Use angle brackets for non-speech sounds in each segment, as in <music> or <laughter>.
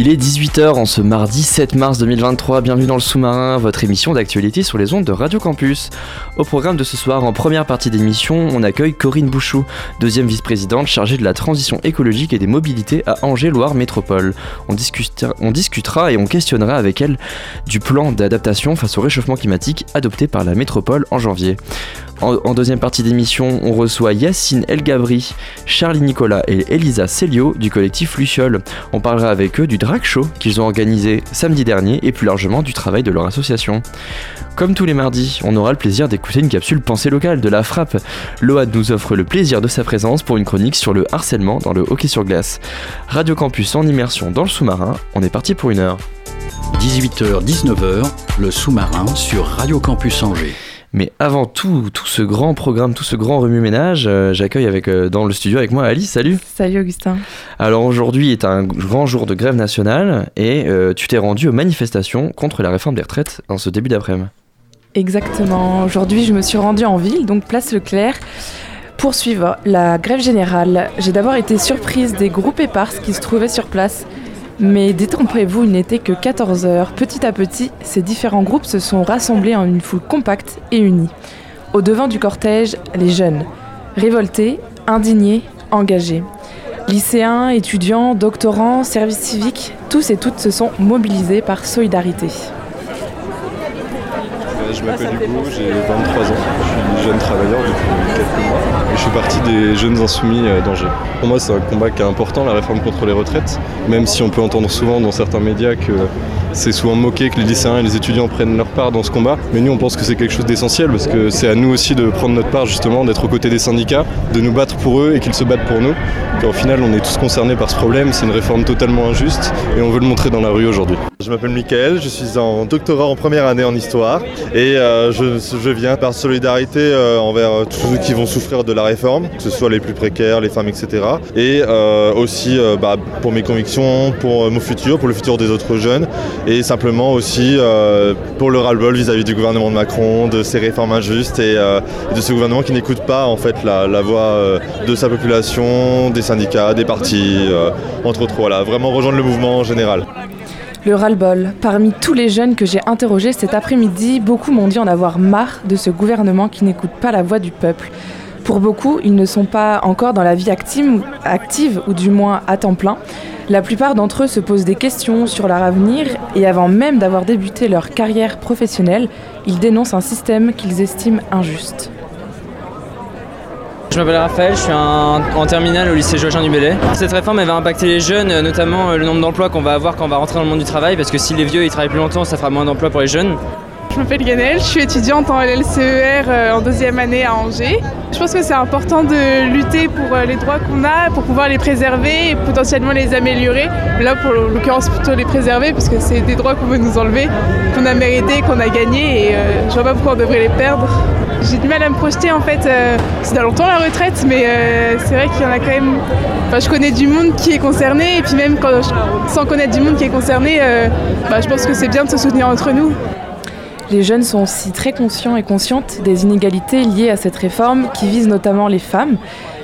Il est 18h en ce mardi 7 mars 2023. Bienvenue dans le sous-marin, votre émission d'actualité sur les ondes de Radio Campus. Au programme de ce soir, en première partie d'émission, on accueille Corinne Bouchou, deuxième vice-présidente chargée de la transition écologique et des mobilités à Angers-Loire Métropole. On discutera, on discutera et on questionnera avec elle du plan d'adaptation face au réchauffement climatique adopté par la métropole en janvier. En, deuxième partie d'émission, on reçoit Yacine El Gabri, Charlie Nicolas et Elisa Celio du collectif Luciole. On parlera avec eux du drag show qu'ils ont organisé samedi dernier et plus largement du travail de leur association. Comme tous les mardis, on aura le plaisir d'écouter une capsule pensée locale de la frappe. Load nous offre le plaisir de sa présence pour une chronique sur le harcèlement dans le hockey sur glace. Radio Campus en immersion dans le sous-marin, on est parti pour une heure. 18h-19h, le sous-marin sur Radio Campus Angers. Mais avant tout, tout ce grand programme, tout ce grand remue-ménage, euh, j'accueille avec, euh, dans le studio avec moi Alice, salut Salut Augustin. Alors aujourd'hui est un grand jour de grève nationale et euh, tu t'es rendu aux manifestations contre la réforme des retraites dans ce début d'après-midi. Exactement. Aujourd'hui, je me suis rendue en ville, donc place Leclerc, pour suivre la grève générale. J'ai d'abord été surprise des groupes éparses qui se trouvaient sur place. Mais détrompez-vous, il n'était que 14 heures. Petit à petit, ces différents groupes se sont rassemblés en une foule compacte et unie. Au devant du cortège, les jeunes. Révoltés, indignés, engagés. Lycéens, étudiants, doctorants, services civiques, tous et toutes se sont mobilisés par solidarité. Euh, Je m'appelle Hugo, j'ai 23 ans, je suis jeune travailleur depuis quelques mois je suis partie des jeunes insoumis euh, d'Angers. Pour moi c'est un combat qui est important, la réforme contre les retraites, même si on peut entendre souvent dans certains médias que c'est souvent moqué que les lycéens et les étudiants prennent leur part dans ce combat, mais nous on pense que c'est quelque chose d'essentiel parce que c'est à nous aussi de prendre notre part justement, d'être aux côtés des syndicats, de nous battre pour eux et qu'ils se battent pour nous. Qu'en final on est tous concernés par ce problème, c'est une réforme totalement injuste et on veut le montrer dans la rue aujourd'hui. Je m'appelle Mickaël, je suis en doctorat en première année en histoire et euh, je, viens par solidarité euh, envers euh, tous ceux qui vont souffrir de la réforme, que ce soit les plus précaires, les femmes, etc. Et aussi bah, pour mes convictions, pour mon futur, pour le futur des autres jeunes et simplement aussi euh, pour le ras-le-bol vis-à-vis du gouvernement de Macron, de ces réformes injustes et, euh, de ce gouvernement qui n'écoute pas en fait la, voix euh, de sa population, des syndicats, des partis, entre autres. Voilà, vraiment rejoindre le mouvement en général. Le ras-le-bol. Parmi tous les jeunes que j'ai interrogés cet après-midi, beaucoup m'ont dit en avoir marre de ce gouvernement qui n'écoute pas la voix du peuple. Pour beaucoup, ils ne sont pas encore dans la vie active, ou du moins à temps plein. La plupart d'entre eux se posent des questions sur leur avenir et avant même d'avoir débuté leur carrière professionnelle, ils dénoncent un système qu'ils estiment injuste. Je m'appelle Raphaël, je suis en terminale au lycée Joachim du. Cette réforme va impacter les jeunes, notamment euh, le nombre d'emplois qu'on va avoir quand on va rentrer dans le monde du travail, parce que si les vieux ils travaillent plus longtemps, ça fera moins d'emplois pour les jeunes. Je m'appelle Ganel, je suis étudiante en LLCER euh, en deuxième année à Angers. Je pense que c'est important de lutter pour euh, les droits qu'on a, pour pouvoir les préserver et potentiellement les améliorer. Là, pour l'occurrence, plutôt les préserver, parce que c'est des droits qu'on veut nous enlever, qu'on a mérité, qu'on a gagné, et euh, je vois pas pourquoi on devrait les perdre. J'ai du mal à me projeter en fait, c'est dans longtemps la retraite, mais c'est vrai qu'il y en a quand même. Je connais du monde qui est concerné, et puis même quand je- sans connaître du monde qui est concerné, bah, je pense que c'est bien de se soutenir entre nous. Les jeunes sont aussi très conscients et conscientes des inégalités liées à cette réforme qui vise notamment les femmes.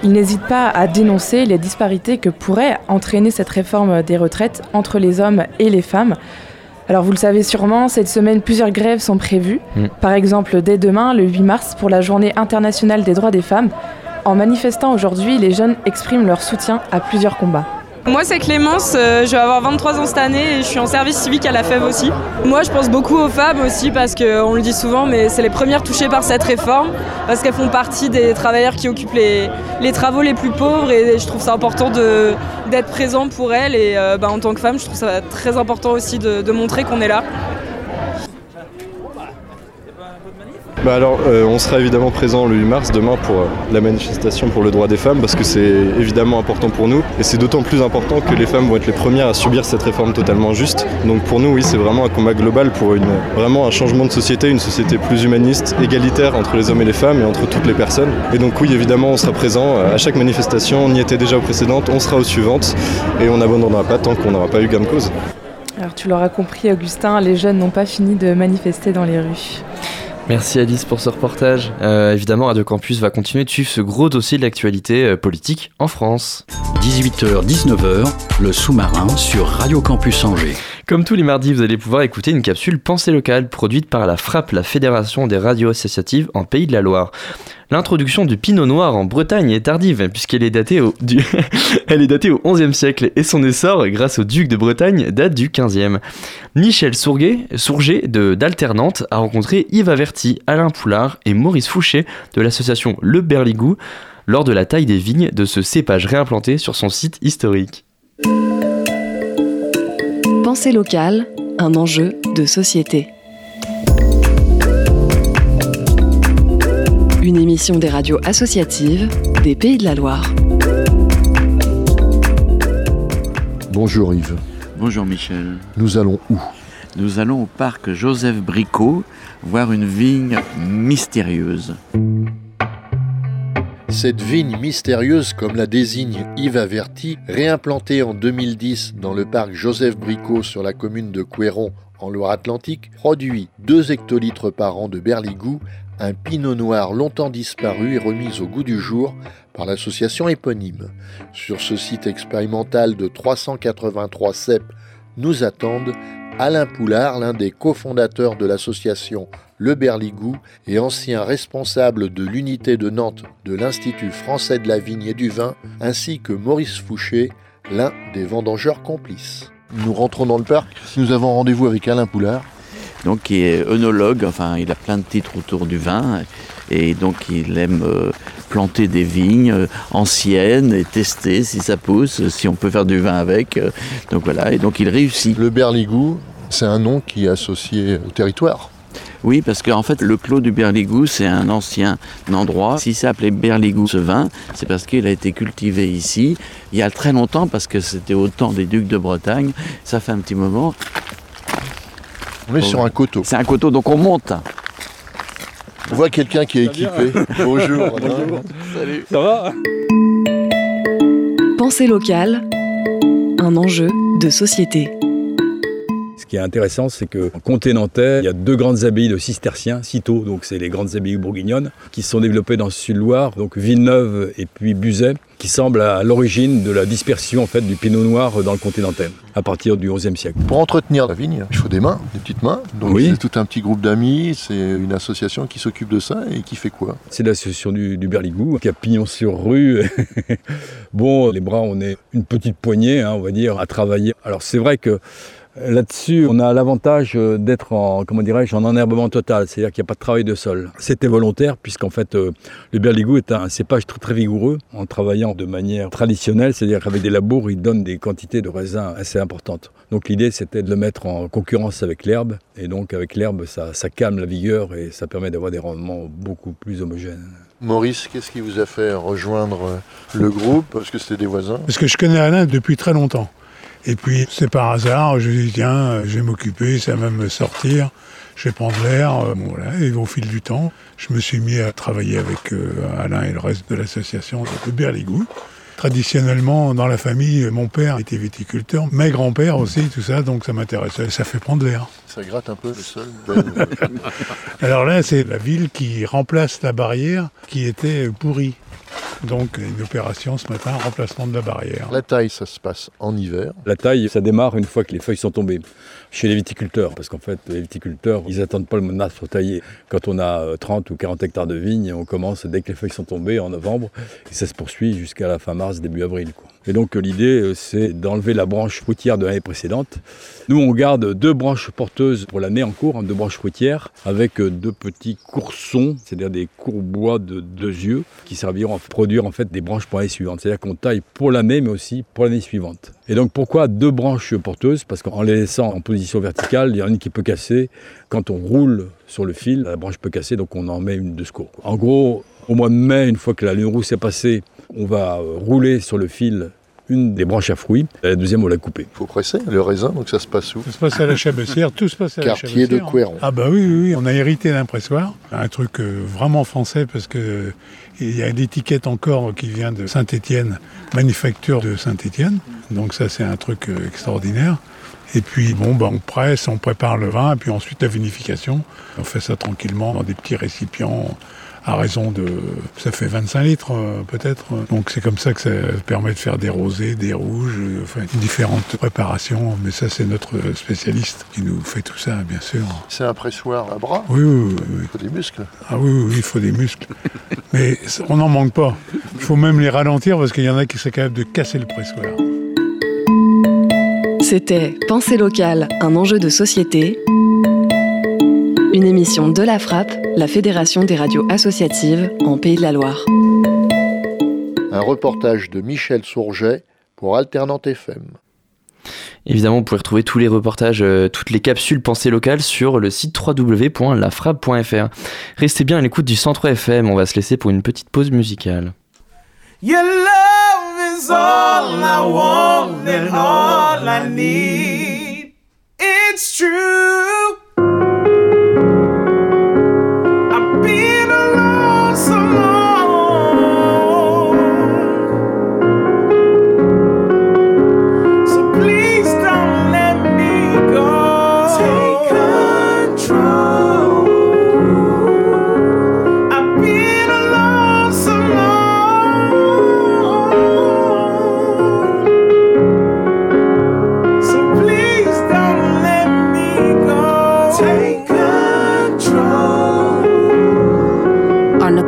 Ils n'hésitent pas à dénoncer les disparités que pourrait entraîner cette réforme des retraites entre les hommes et les femmes. Alors vous le savez sûrement, cette semaine plusieurs grèves sont prévues. Mm. Par exemple, dès demain, le 8 mars, pour la journée internationale des droits des femmes. En manifestant aujourd'hui, les jeunes expriment leur soutien à plusieurs combats. Moi c'est Clémence, euh, je vais avoir 23 ans cette année et je suis en service civique à la FEV aussi. Moi je pense beaucoup aux femmes aussi parce qu'on le dit souvent mais c'est les premières touchées par cette réforme parce qu'elles font partie des travailleurs qui occupent les, les travaux les plus pauvres et je trouve ça important d'être présent pour elles et euh, bah, en tant que femme je trouve ça très important aussi de montrer qu'on est là. Bah alors, euh, on sera évidemment présent le 8 mars demain pour euh, la manifestation pour le droit des femmes parce que c'est évidemment important pour nous et c'est d'autant plus important que les femmes vont être les premières à subir cette réforme totalement injuste. Donc pour nous, oui, c'est vraiment un combat global pour vraiment un changement de société, une société plus humaniste, égalitaire entre les hommes et les femmes et entre toutes les personnes. Et donc oui, évidemment, on sera présent euh, à chaque manifestation. On y était déjà aux précédentes, on sera aux suivantes et on n'abandonnera pas tant qu'on n'aura pas eu gain de cause. Alors tu l'auras compris, Augustin, les jeunes n'ont pas fini de manifester dans les rues. Merci Alice pour ce reportage. Euh, évidemment, Radio Campus va continuer de suivre ce gros dossier de l'actualité euh, politique en France. 18h-19h, le sous-marin sur Radio Campus Angers. Comme tous les mardis, vous allez pouvoir écouter une capsule Pensée locale produite par la FRAP, la Fédération des radios associatives en Pays de la Loire. L'introduction du pinot noir en Bretagne est tardive puisqu'elle est datée au, du- <laughs> elle est datée au XIe siècle et son essor, grâce au duc de Bretagne, date du XVe. Michel Sourguet, Sourget de d'Alternante a rencontré Yves Averti, Alain Poulard et Maurice Fouché de l'association Le Berligou lors de la taille des vignes de ce cépage réimplanté sur son site historique. Pensée locale, un enjeu de société. Une émission des radios associatives des Pays de la Loire. Bonjour Yves. Bonjour Michel. Nous allons où? Nous allons au parc Joseph Bricot voir une vigne mystérieuse. Cette vigne mystérieuse, comme la désigne Yves Averti, réimplantée en 2010 dans le parc Joseph Bricot sur la commune de Couéron en Loire-Atlantique, produit 2 hectolitres par an de berligou, un pinot noir longtemps disparu et remis au goût du jour par l'association éponyme. Sur ce site expérimental de 383 cèpes nous attendent Alain Poulard, l'un des cofondateurs de l'association Le Berligou et ancien responsable de l'unité de Nantes de l'Institut français de la vigne et du vin, ainsi que Maurice Fouché, l'un des vendangeurs complices. Nous rentrons dans le parc. Nous avons rendez-vous avec Alain Poulard. Donc qui est œnologue, enfin il a plein de titres autour du vin et donc il aime euh, planter des vignes euh, anciennes et tester si ça pousse, si on peut faire du vin avec. euh, donc voilà, et donc il réussit. Le Berligou, c'est un nom qui est associé au territoire. Oui, parce qu'en fait, le clos du Berligou, c'est un ancien endroit. Si c'est appelé Berligou, ce vin, c'est parce qu'il a été cultivé ici il y a très longtemps, parce que c'était au temps des ducs de Bretagne. Ça fait un petit moment. On est sur un coteau. C'est un coteau, donc on monte. On voit quelqu'un qui est équipé. <laughs> Bonjour. Alain. Salut. Ça va Pensée locale, un enjeu de société. Qui est intéressant, c'est que en comté nantais, il y a deux grandes abbayes de cisterciens, citeaux, donc c'est les grandes abbayes bourguignonnes, qui se sont développées dans le sud-Loire, donc Villeneuve et puis Buzet, qui semblent à l'origine de la dispersion en fait du pinot noir dans le comté nantais, à partir du XIe siècle. Pour entretenir la vigne, il faut des mains, des petites mains. Donc Oui. c'est tout un petit groupe d'amis, c'est une association qui s'occupe de ça et qui fait quoi? C'est l'association du, du Berligou, qui a pignon sur rue. <laughs> bon, les bras, on est une petite poignée, hein, on va dire, à travailler. Alors c'est vrai que Là-dessus, on a l'avantage euh, d'être en, comment dirais-je, en enherbement total, c'est-à-dire qu'il n'y a pas de travail de sol. C'était volontaire puisqu'en fait, euh, le berligou est un cépage très très vigoureux en travaillant de manière traditionnelle, c'est-à-dire qu'avec des labours, il donne des quantités de raisins assez importantes. Donc l'idée, c'était de le mettre en concurrence avec l'herbe, et donc avec l'herbe, ça, ça calme la vigueur et ça permet d'avoir des rendements beaucoup plus homogènes. Maurice, qu'est-ce qui vous a fait rejoindre le groupe? Parce que c'était des voisins. Parce que je connais Alain depuis très longtemps. Et puis, c'est par hasard, je dis, tiens, je vais m'occuper, ça va me sortir, je vais prendre l'air. euh, voilà. Et au fil du temps, je me suis mis à travailler avec euh, Alain et le reste de l'association de Berligou. Traditionnellement, dans la famille, mon père était viticulteur, mes grands-pères aussi, tout ça, donc ça m'intéressait. Ça fait prendre l'air. Ça gratte un peu le sol. <laughs> Alors là, c'est la ville qui remplace la barrière qui était pourrie. Donc, une opération ce matin, remplacement de la barrière. La taille, ça se passe en hiver. La taille, ça démarre une fois que les feuilles sont tombées. Chez les viticulteurs, parce qu'en fait, les viticulteurs, ils n'attendent pas le monarque pour tailler. Quand on a euh, 30 ou 40 hectares de vignes, on commence dès que les feuilles sont tombées en novembre, et ça se poursuit jusqu'à la fin mars, début avril. quoi. Et donc l'idée, euh, c'est d'enlever la branche fruitière de l'année précédente. Nous, on garde deux branches porteuses pour l'année en cours, hein, deux branches fruitières, avec euh, deux petits coursons, c'est-à-dire des courbois de deux yeux, qui serviront à produire en fait des branches pour l'année suivante. C'est-à-dire qu'on taille pour l'année, mais aussi pour l'année suivante. Et donc pourquoi deux branches porteuses? Parce qu'en les laissant en position verticale, il y en a une qui peut casser. Quand on roule sur le fil, la branche peut casser, donc on en met une de secours. En gros, au mois de mai, une fois que la lune rousse est passée, on va euh, rouler sur le fil une des branches à fruits, la deuxième on l'a coupée. Il faut presser le raisin, donc ça se passe où Ça se passe à la Chabessière, tout se passe à Quartier la de Chabessière. Couéron. Ah bah oui, oui, oui, on a hérité d'un pressoir, un truc euh, vraiment français parce que il y a une étiquette encore qui vient de Saint-Étienne, manufacture de Saint-Étienne. Donc ça c'est un truc euh, extraordinaire. Et puis bon, bah, on presse, on prépare le vin, et puis ensuite la vinification. On fait ça tranquillement dans des petits récipients à raison de... Ça fait 25 litres euh, peut-être. Donc c'est comme ça que ça permet de faire des rosés, des rouges, euh, enfin différentes préparations. Mais ça c'est notre spécialiste qui nous fait tout ça, bien sûr. C'est un pressoir à bras? Oui, oui, oui. Il faut des muscles. Ah oui, oui, oui, il faut des muscles. Mais on n'en manque pas. Il faut même les ralentir parce qu'il y en a qui sont capables de casser le pressoir. C'était Pensée locale, un enjeu de société. Une émission de la Frappe, la Fédération des radios associatives en Pays de la Loire. Un reportage de Michel Sourget pour Alternante FM. Évidemment, vous pouvez retrouver tous les reportages, euh, toutes les capsules pensées locales sur le site www.lafrappe.fr. Restez bien à l'écoute du Centre FM, on va se laisser pour une petite pause musicale. Your love is all I want and all I need. It's true.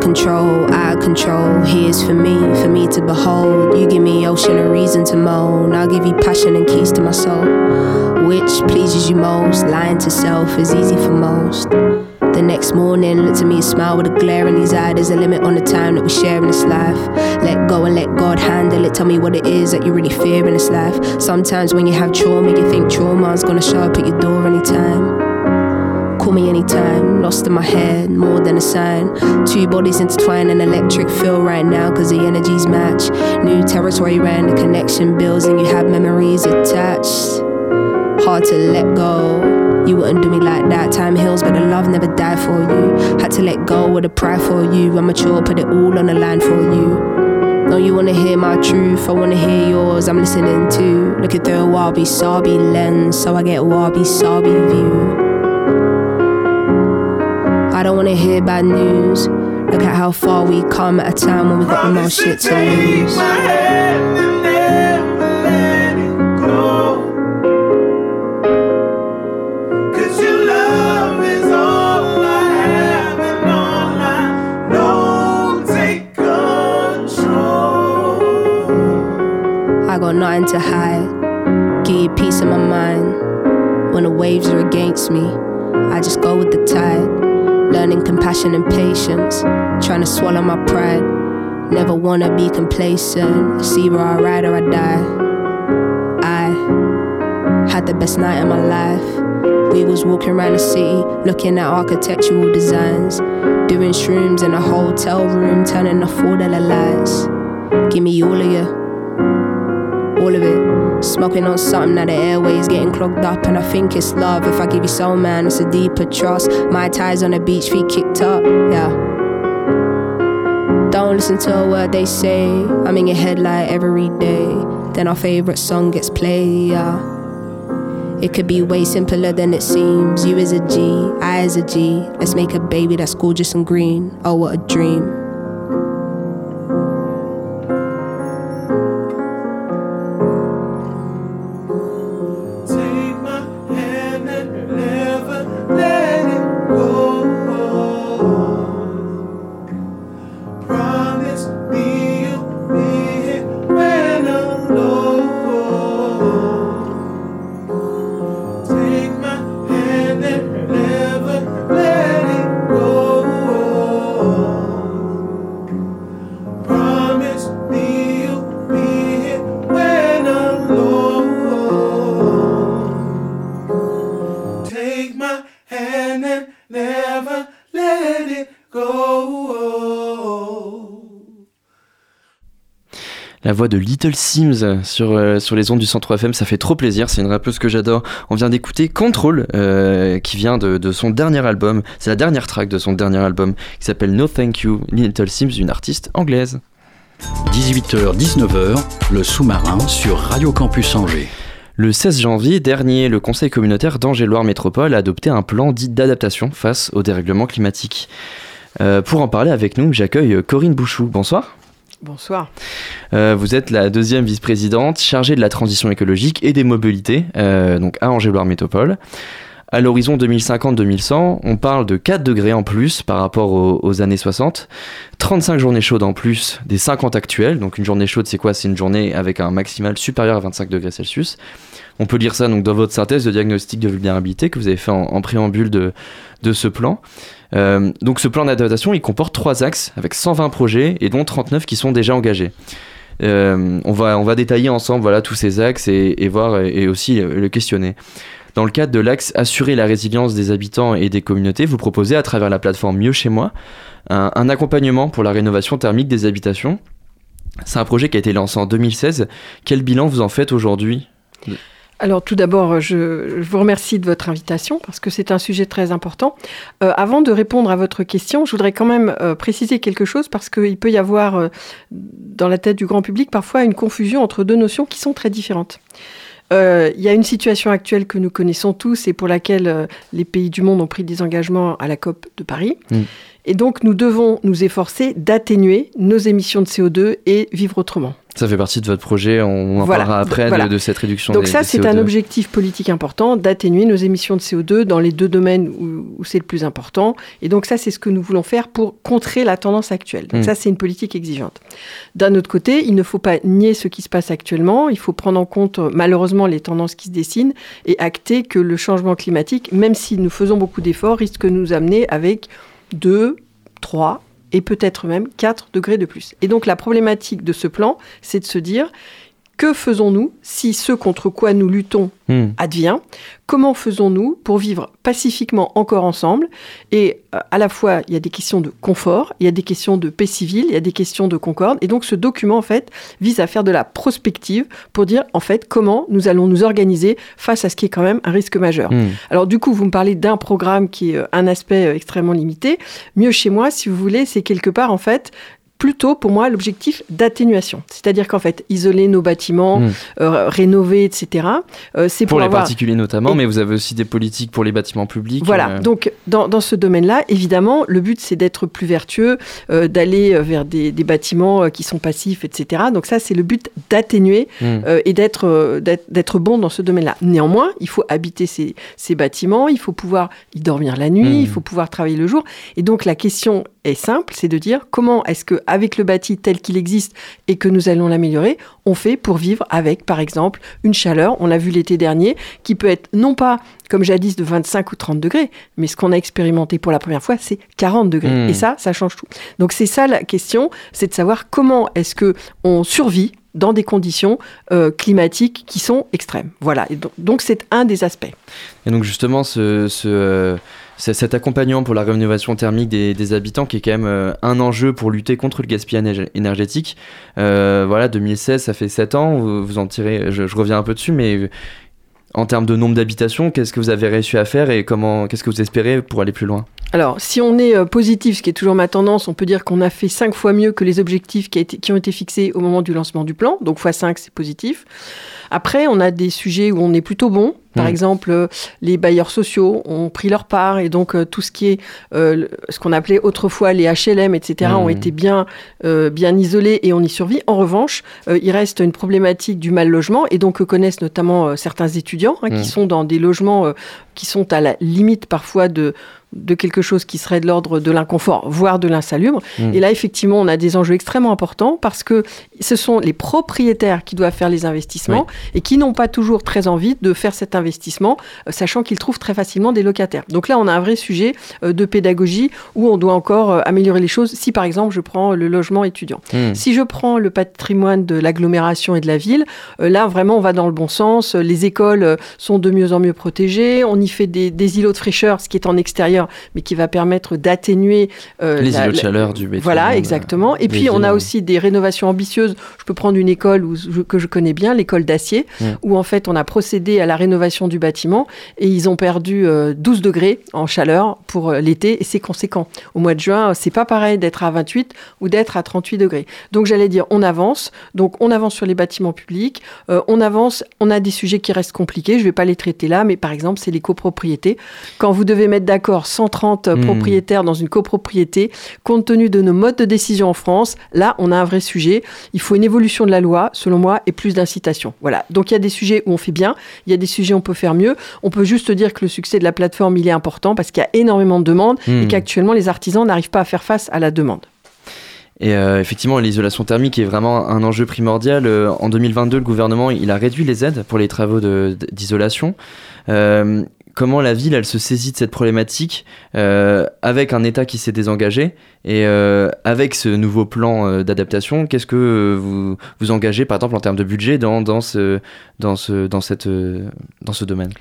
Control, of control. Here's for me, for me to behold. You give me ocean a reason to moan. I'll give you passion and keys to my soul. Which pleases you most? Lying to self is easy for most. The next morning, look to me, and smile with a glare in his eye. There's a limit on the time that we share in this life. Let go and let God handle it. Tell me what it is that you really fear in this life. Sometimes when you have trauma, you think trauma's gonna show up at your door anytime. Call me anytime, lost in my head, more than a sign. Two bodies intertwined, an electric feel right now, cause the energies match. New territory ran, the connection builds, and you have memories attached. Hard to let go. You wouldn't do me like that. Time heals, but the love never died for you. Had to let go with the pride for you. I'm mature, put it all on the line for you. No, you wanna hear my truth, I wanna hear yours. I'm listening too. Looking through a wabi sabi lens, so I get wabi sabi view. I don't wanna hear bad news. Look at how far we come at a time when we got the most shit to lose. Cause your love is all I have and all I know. Take control. I got nothing to hide. Give you peace in my mind. When the waves are against me, I just go with the tide. Learning compassion and patience. Trying to swallow my pride. Never wanna be complacent. See where I ride or I die. I had the best night of my life. We was walking around the city, looking at architectural designs. Doing shrooms in a hotel room, turning off all the lights. Give me all of you all of it. Smoking on something that the airways getting clogged up, and I think it's love. If I give you soul, man, it's a deeper trust. My ties on the beach, feet kicked up, yeah. Don't listen to a word they say. I'm in your head like every day. Then our favorite song gets played, yeah. It could be way simpler than it seems. You is a G, I is a G. Let's make a baby that's gorgeous and green. Oh, what a dream. Voix de Little Sims sur, euh, sur les ondes du Centre FM, ça fait trop plaisir, c'est une rappeuse que j'adore. On vient d'écouter Control, euh, qui vient de, de son dernier album, c'est la dernière track de son dernier album, qui s'appelle No Thank You, Little Sims, une artiste anglaise. 18h-19h, le sous-marin sur Radio Campus Angers. Le 16 janvier dernier, le Conseil communautaire d'Angers-Loire Métropole a adopté un plan dit d'adaptation face au dérèglement climatique. Euh, pour en parler avec nous, j'accueille Corinne Bouchou. Bonsoir. Bonsoir. Euh, vous êtes la deuxième vice-présidente chargée de la transition écologique et des mobilités, euh, donc à Angers-Loire Métropole. À l'horizon 2050-2100, on parle de 4 degrés en plus par rapport aux, aux, années 60, 35 journées chaudes en plus des 50 actuelles. Donc une journée chaude, c'est quoi? C'est une journée avec un maximal supérieur à 25 degrés Celsius. On peut lire ça donc dans votre synthèse de diagnostic de vulnérabilité que vous avez fait en, préambule de, de ce plan. Euh, donc ce plan d'adaptation, il comporte trois axes avec 120 projets et dont 39 qui sont déjà engagés. Euh, on, va, on va détailler ensemble voilà, tous ces axes et, voir et, aussi le questionner. Dans le cadre de l'axe Assurer la résilience des habitants et des communautés, vous proposez à travers la plateforme Mieux chez moi un accompagnement pour la rénovation thermique des habitations. C'est un projet qui a été lancé en 2016. Quel bilan vous en faites aujourd'hui? Alors tout d'abord, je, je, vous remercie de votre invitation parce que c'est un sujet très important. Euh, avant de répondre à votre question, je voudrais quand même euh, préciser quelque chose parce qu'il peut y avoir euh, dans la tête du grand public parfois une confusion entre deux notions qui sont très différentes. Euh, il y a une situation actuelle que nous connaissons tous et pour laquelle euh, les pays du monde ont pris des engagements à la COP de Paris. Mm. Et donc nous devons nous efforcer d'atténuer nos émissions de CO2 et vivre autrement. Ça fait partie de votre projet, on en voilà, parlera après voilà. de, de, cette réduction Donc des, ça, c'est un objectif politique important, d'atténuer nos émissions de CO2 dans les deux domaines où, où c'est le plus important. Et donc ça, c'est ce que nous voulons faire pour contrer la tendance actuelle. Donc mmh. ça, c'est une politique exigeante. D'un autre côté, il ne faut pas nier ce qui se passe actuellement, il faut prendre en compte malheureusement les tendances qui se dessinent et acter que le changement climatique, même si nous faisons beaucoup d'efforts, risque de nous amener avec 2, 3, et peut-être même 4 degrés de plus. Et donc la problématique de ce plan, c'est de se dire que faisons-nous si ce contre quoi nous luttons mmh. advient? Comment faisons-nous pour vivre pacifiquement encore ensemble? Et euh, à la fois, il y a des questions de confort, il y a des questions de paix civile, il y a des questions de concorde. Et donc ce document, en fait, vise à faire de la prospective pour dire, en fait, comment nous allons nous organiser face à ce qui est quand même un risque majeur. Mmh. Alors du coup, vous me parlez d'un programme qui est un aspect extrêmement limité. Mieux chez moi, si vous voulez, c'est quelque part, en fait, plutôt pour moi l'objectif d'atténuation. C'est-à-dire qu'en fait, isoler nos bâtiments, mmh. euh, rénover, etc. Euh, c'est pour, pour les avoir... particuliers notamment, Et... mais vous avez aussi des politiques pour les bâtiments publics. Voilà, euh... donc dans, dans ce domaine-là, évidemment, le but c'est d'être plus vertueux, d'aller vers des, des, bâtiments qui sont passifs, etc. Donc ça, c'est le but d'atténuer mmh. et d'être d'être bon dans ce domaine-là. Néanmoins, il faut habiter ces, ces, bâtiments, il faut pouvoir y dormir la nuit, mmh. il faut pouvoir travailler le jour. Et donc la question est simple, c'est de dire comment est-ce que avec le bâti tel qu'il existe et que nous allons l'améliorer, on fait pour vivre avec, par exemple, une chaleur, on l'a vu l'été dernier, qui peut être non pas comme jadis de 25 ou 30 degrés, mais ce qu'on a expérimenté pour la première fois, c'est 40 degrés. Mmh. Et ça, ça change tout. Donc c'est ça la question, c'est de savoir comment est-ce que on survit dans des conditions euh, climatiques qui sont extrêmes. Voilà, et donc c'est un des aspects. Et donc justement, ce, ce euh cet accompagnement pour la rénovation thermique des, habitants qui est quand même euh, un enjeu pour lutter contre le gaspillage énergétique. Euh, voilà, 2016, ça fait 7 ans, vous, en tirez, je, je, reviens un peu dessus, mais en termes de nombre d'habitations, qu'est-ce que vous avez réussi à faire et comment, qu'est-ce que vous espérez pour aller plus loin? Alors, si on est euh, positif, ce qui est toujours ma tendance, on peut dire qu'on a fait 5 fois mieux que les objectifs qui, a été, qui, ont été fixés au moment du lancement du plan. Donc, x 5, c'est positif. Après, on a des sujets où on est plutôt bon. Par mmh. exemple, les bailleurs sociaux ont pris leur part et donc euh, tout ce qui est euh, ce qu'on appelait autrefois les HLM, etc., mmh. ont été bien, euh, bien isolés et on y survit. En revanche, euh, il reste une problématique du mal logement et donc connaissent notamment euh, certains étudiants hein, mmh. qui sont dans des logements qui sont à la limite parfois de de quelque chose qui serait de l'ordre de l'inconfort, voire de l'insalubre. Mmh. Et là, effectivement, on a des enjeux extrêmement importants parce que ce sont les propriétaires qui doivent faire les investissements oui. et qui n'ont pas toujours très envie de faire cet investissement, euh, sachant qu'ils trouvent très facilement des locataires. Donc là, on a un vrai sujet euh, de pédagogie où on doit encore euh, améliorer les choses. Si, par exemple, je prends le logement étudiant. Mmh. Si je prends le patrimoine de l'agglomération et de la ville, là, vraiment, on va dans le bon sens. Les écoles sont de mieux en mieux protégées. On y fait des, des îlots de fraîcheur, ce qui est en extérieur chaleur, mais qui va permettre d'atténuer euh, Les îlots de chaleur du béton. Voilà, euh, exactement. Et puis on a aussi des rénovations ambitieuses. Je peux prendre une école où je- que je connais bien, l'école d'acier, où en fait on a procédé à la rénovation du bâtiment et ils ont perdu euh, 12 degrés en chaleur pour euh, l'été et c'est conséquent. Au mois de juin, c'est pas pareil d'être à 28 ou d'être à 38 degrés. Donc j'allais dire, on avance. Donc on avance sur les bâtiments publics, euh, on avance. On a des sujets qui restent compliqués. Je vais pas les traiter là, mais par exemple, c'est les copropriétés. Quand vous devez mettre d'accord 130 Mm. propriétaires dans une copropriété, compte tenu de nos modes de décision en France, là, on a un vrai sujet. Il faut une évolution de la loi, selon moi, et plus d'incitation. Voilà. Donc il y a des sujets où on fait bien, il y a des sujets où on peut faire mieux. On peut juste dire que le succès de la plateforme, il est important parce qu'il y a énormément de demandes et Mm. qu'actuellement, les artisans n'arrivent pas à faire face à la demande. Et euh, effectivement, l'isolation thermique est vraiment un enjeu primordial. Euh, en 2022, le gouvernement il a réduit les aides pour les travaux d'isolation. Euh, comment la ville, elle se saisit de cette problématique euh, avec un État qui s'est désengagé et euh, avec ce nouveau plan euh, d'adaptation Qu'est-ce que vous vous engagez, par exemple, en termes de budget dans, dans, ce, dans, ce, dans, cette, dans ce domaine?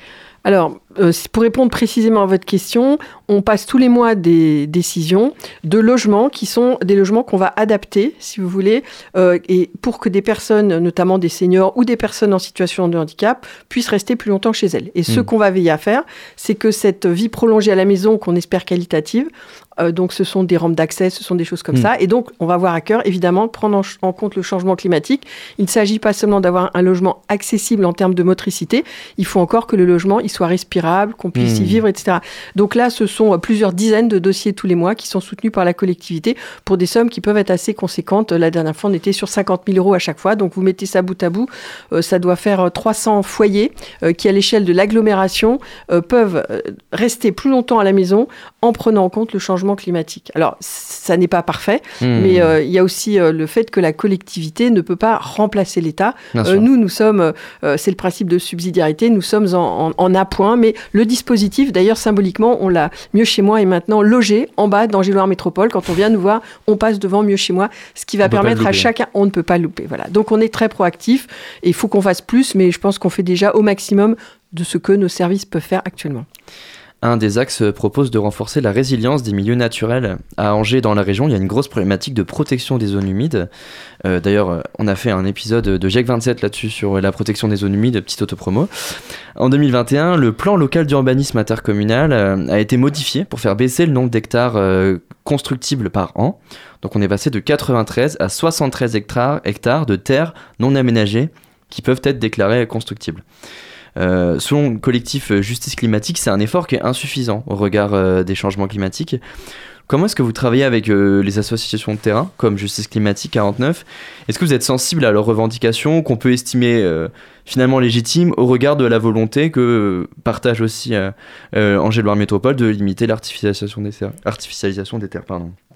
Alors, euh, pour répondre précisément à votre question, on passe tous les mois des décisions de logements qui sont des logements qu'on va adapter, si vous voulez, euh, et pour que des personnes, notamment des seniors ou des personnes en situation de handicap, puissent rester plus longtemps chez elles. Et ce Mm. qu'on va veiller à faire, c'est que cette vie prolongée à la maison, qu'on espère qualitative, euh, donc ce sont des rampes d'accès, ce sont des choses comme Mm. ça, et donc on va avoir à cœur, évidemment, de prendre en, compte le changement climatique. Il ne s'agit pas seulement d'avoir un logement accessible en termes de motricité, il faut encore que le logement il soit respirable, qu'on puisse y Mm. vivre, etc. Donc là, ce sont euh, plusieurs dizaines de dossiers tous les mois qui sont soutenus par la collectivité pour des sommes qui peuvent être assez conséquentes. La dernière fois, on était sur 50 000 euros à chaque fois. Donc vous mettez ça bout à bout, euh, ça doit faire euh, 300 foyers euh, qui, à l'échelle de l'agglomération, peuvent rester plus longtemps à la maison en prenant en compte le changement climatique. Alors, ça n'est pas parfait, Mmh. mais euh, il y a aussi euh, le fait que la collectivité ne peut pas remplacer l'État. Euh, nous, nous sommes, c'est le principe de subsidiarité, nous sommes en, en, en appoint, mais le dispositif, d'ailleurs symboliquement, on l'a mieux chez moi est maintenant logé en bas d'Angéloire Métropole. Quand on vient nous voir, on passe devant mieux chez moi, ce qui va On permettre à chacun, on ne peut pas louper. Voilà. Donc on est très proactif et il faut qu'on fasse plus, mais je pense qu'on fait déjà au maximum de ce que nos services peuvent faire actuellement. Un des axes propose de renforcer la résilience des milieux naturels. À Angers, dans la région, il y a une grosse problématique de protection des zones humides. Euh, D'ailleurs, on a fait un épisode de GEC 27 là-dessus sur la protection des zones humides, petite autopromo. En 2021, le plan local d'urbanisme intercommunal euh, a été modifié pour faire baisser le nombre d'hectares euh, constructibles par an. Donc on est passé de 93 à 73 hectares, hectares de terres non aménagées qui peuvent être déclarées constructibles. Euh, selon le collectif euh, Justice Climatique, c'est un effort qui est insuffisant au regard euh, des changements climatiques. Comment est-ce que vous travaillez avec euh, les associations de terrain, comme Justice Climatique 49 Est-ce que vous êtes sensible à leurs revendications, qu'on peut estimer finalement légitimes au regard de la volonté que partage aussi Angers-Loire Métropole de limiter l'artificialisation des terres.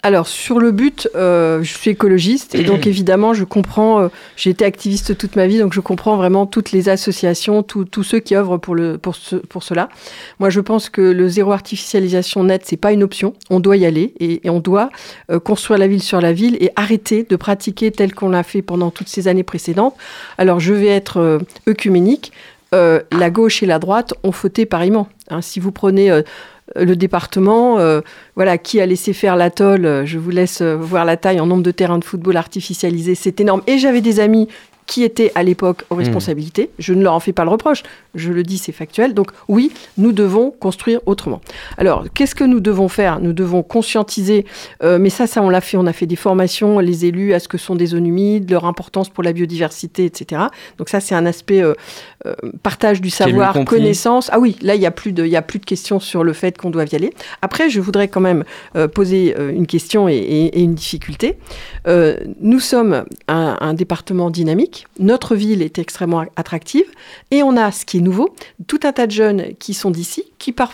Alors sur le but, euh, je suis écologiste et donc <clears throat> évidemment je comprends, euh, j'ai été activiste toute ma vie donc je comprends vraiment toutes les associations, tous ceux qui œuvrent pour, le, pour, ce, pour cela. Moi je pense que le zéro artificialisation net c'est pas une option, on doit y aller et, et on doit euh, construire la ville sur la ville et arrêter de pratiquer tel qu'on l'a fait pendant toutes ces années précédentes. Alors je vais être euh, œcuménique, euh, la gauche et la droite ont fauté pareillement. Hein, si vous prenez euh, le département, euh, voilà, qui a laissé faire l'atoll, euh, je vous laisse euh, voir la taille en nombre de terrains de football artificialisés, c'est énorme. Et j'avais des amis qui étaient à l'époque aux responsabilités. Je ne leur en fais pas le reproche, je le dis, c'est factuel. Donc oui, nous devons construire autrement. Alors, qu'est-ce que nous devons faire? Nous devons conscientiser, euh, mais ça, ça, on l'a fait, on a fait des formations, les élus, à ce que sont des zones humides, leur importance pour la biodiversité, etc. Donc ça, c'est un aspect euh, euh, partage du savoir, connaissance. Ah oui, là, il n'y a, plus de- y a plus de questions sur le fait qu'on doit y aller. Après, je voudrais quand même poser une question et, et- et une difficulté. Nous sommes un, un département dynamique, notre ville est extrêmement attractive, et on a, ce qui est nouveau, tout un tas de jeunes qui sont d'ici, qui par-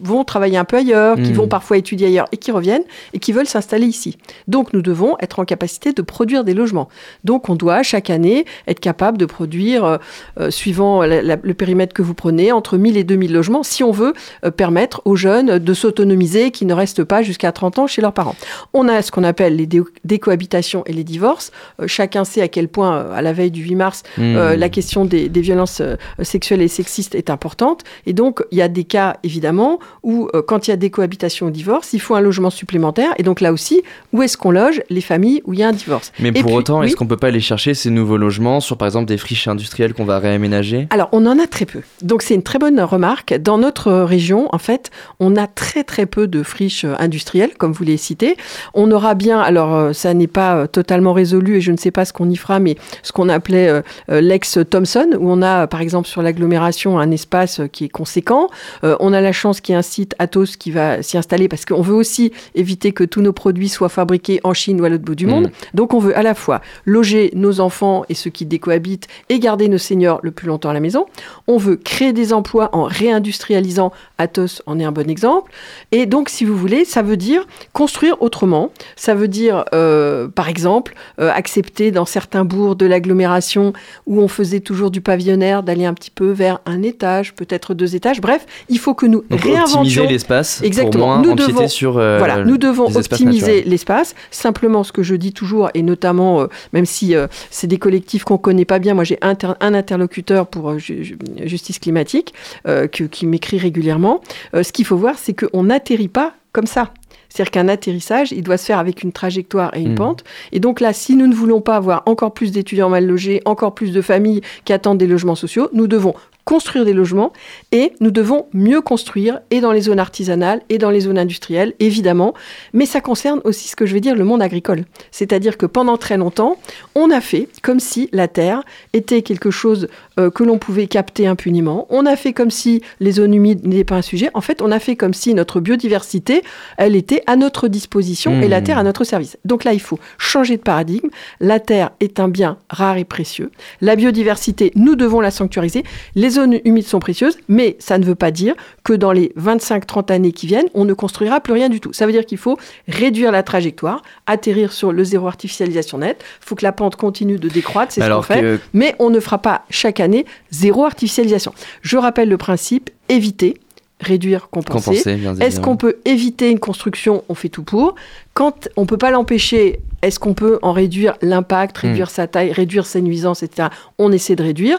vont travailler un peu ailleurs, qui Mhm. vont parfois étudier ailleurs et qui reviennent et qui veulent s'installer ici. Donc nous devons être en capacité de produire des logements. Donc on doit chaque année être capable de produire, euh, euh, suivant la- la- le périmètre que vous prenez, entre 1000 et 2000 logements, si on veut euh, permettre aux jeunes de s'autonomiser, qui ne restent pas jusqu'à 30 ans chez leurs parents. On a ce qu'on appelle les dé- décohabitations et les divorces. Euh, chacun sait à quel point, à la veille du 8 mars, euh, la question des, des violences sexuelles et sexistes est importante. Et donc, il y a des cas, évidemment, moment où, euh, quand il y a des cohabitations ou divorce, il faut un logement supplémentaire. Et donc là aussi, où est-ce qu'on loge les familles où il y a un divorce? Mais Et pour puis- autant, oui. est-ce qu'on peut pas aller chercher ces nouveaux logements sur par exemple des friches industrielles qu'on va réaménager? Alors, on en a très peu. Donc, c'est une très bonne remarque. Dans notre euh, région, en fait, on a très très peu de friches euh, industrielles, comme vous les citez. On aura bien, alors ça n'est pas totalement résolu et je ne sais pas ce qu'on y fera, mais ce qu'on appelait euh, l'ex-Thomson, où on a, par exemple, sur l'agglomération, un espace qui est conséquent. Euh, on a la chance un site Atos qui va s'y installer parce qu'on veut aussi éviter que tous nos produits soient fabriqués en Chine ou à l'autre bout du monde. Donc, on veut à la fois loger nos enfants et ceux qui décohabitent et garder nos seniors le plus longtemps à la maison. On veut créer des emplois en réindustrialisant. Atos en est un bon exemple. Et donc, si vous voulez, ça veut dire construire autrement. Ça veut dire, euh, par exemple, euh, accepter dans certains bourgs de l'agglomération où on faisait toujours du pavillonnaire d'aller un petit peu vers un étage, peut-être deux étages. Bref, il faut que nous Donc, optimiser l'espace pour Exactement. moins nous devons, sur, euh, voilà, nous devons les espaces optimiser l'espace. Simplement, ce que je dis toujours, et notamment, euh, même si euh, c'est des collectifs qu'on connaît pas bien, moi j'ai inter- un interlocuteur pour ju- ju- justice climatique que- qui m'écrit régulièrement. Ce qu'il faut voir, c'est qu'on n'atterrit pas comme ça. C'est-à-dire qu'un atterrissage, il doit se faire avec une trajectoire et une Mhm. pente. Et donc là, si nous ne voulons pas avoir encore plus d'étudiants mal logés, encore plus de familles qui attendent des logements sociaux, nous devons construire des logements et nous devons mieux construire et dans les zones artisanales et dans les zones industrielles, évidemment. Mais ça concerne aussi ce que je vais dire le monde agricole. C'est-à-dire que pendant très longtemps, on a fait comme si la terre était quelque chose euh, que l'on pouvait capter impuniment. On a fait comme si les zones humides n'étaient pas un sujet. En fait, on a fait comme si notre biodiversité, elle était à notre disposition et la Mmh. terre à notre service. Donc là, il faut changer de paradigme. La terre est un bien rare et précieux. La biodiversité, nous devons la sanctuariser. Les zones humides sont précieuses, mais ça ne veut pas dire que dans les 25-30 années qui viennent, on ne construira plus rien du tout. Ça veut dire qu'il faut réduire la trajectoire, atterrir sur le zéro artificialisation net. Il faut que la pente continue de décroître, c'est ce qu'on fait. que- Mais on ne fera pas chaque année zéro artificialisation. Je rappelle le principe, éviter, réduire, compenser. Est-ce qu'on peut éviter une construction On fait tout pour. Quand on peut pas l'empêcher, est-ce qu'on peut en réduire l'impact, réduire Hmm. sa taille, réduire ses nuisances, etc. On essaie de réduire.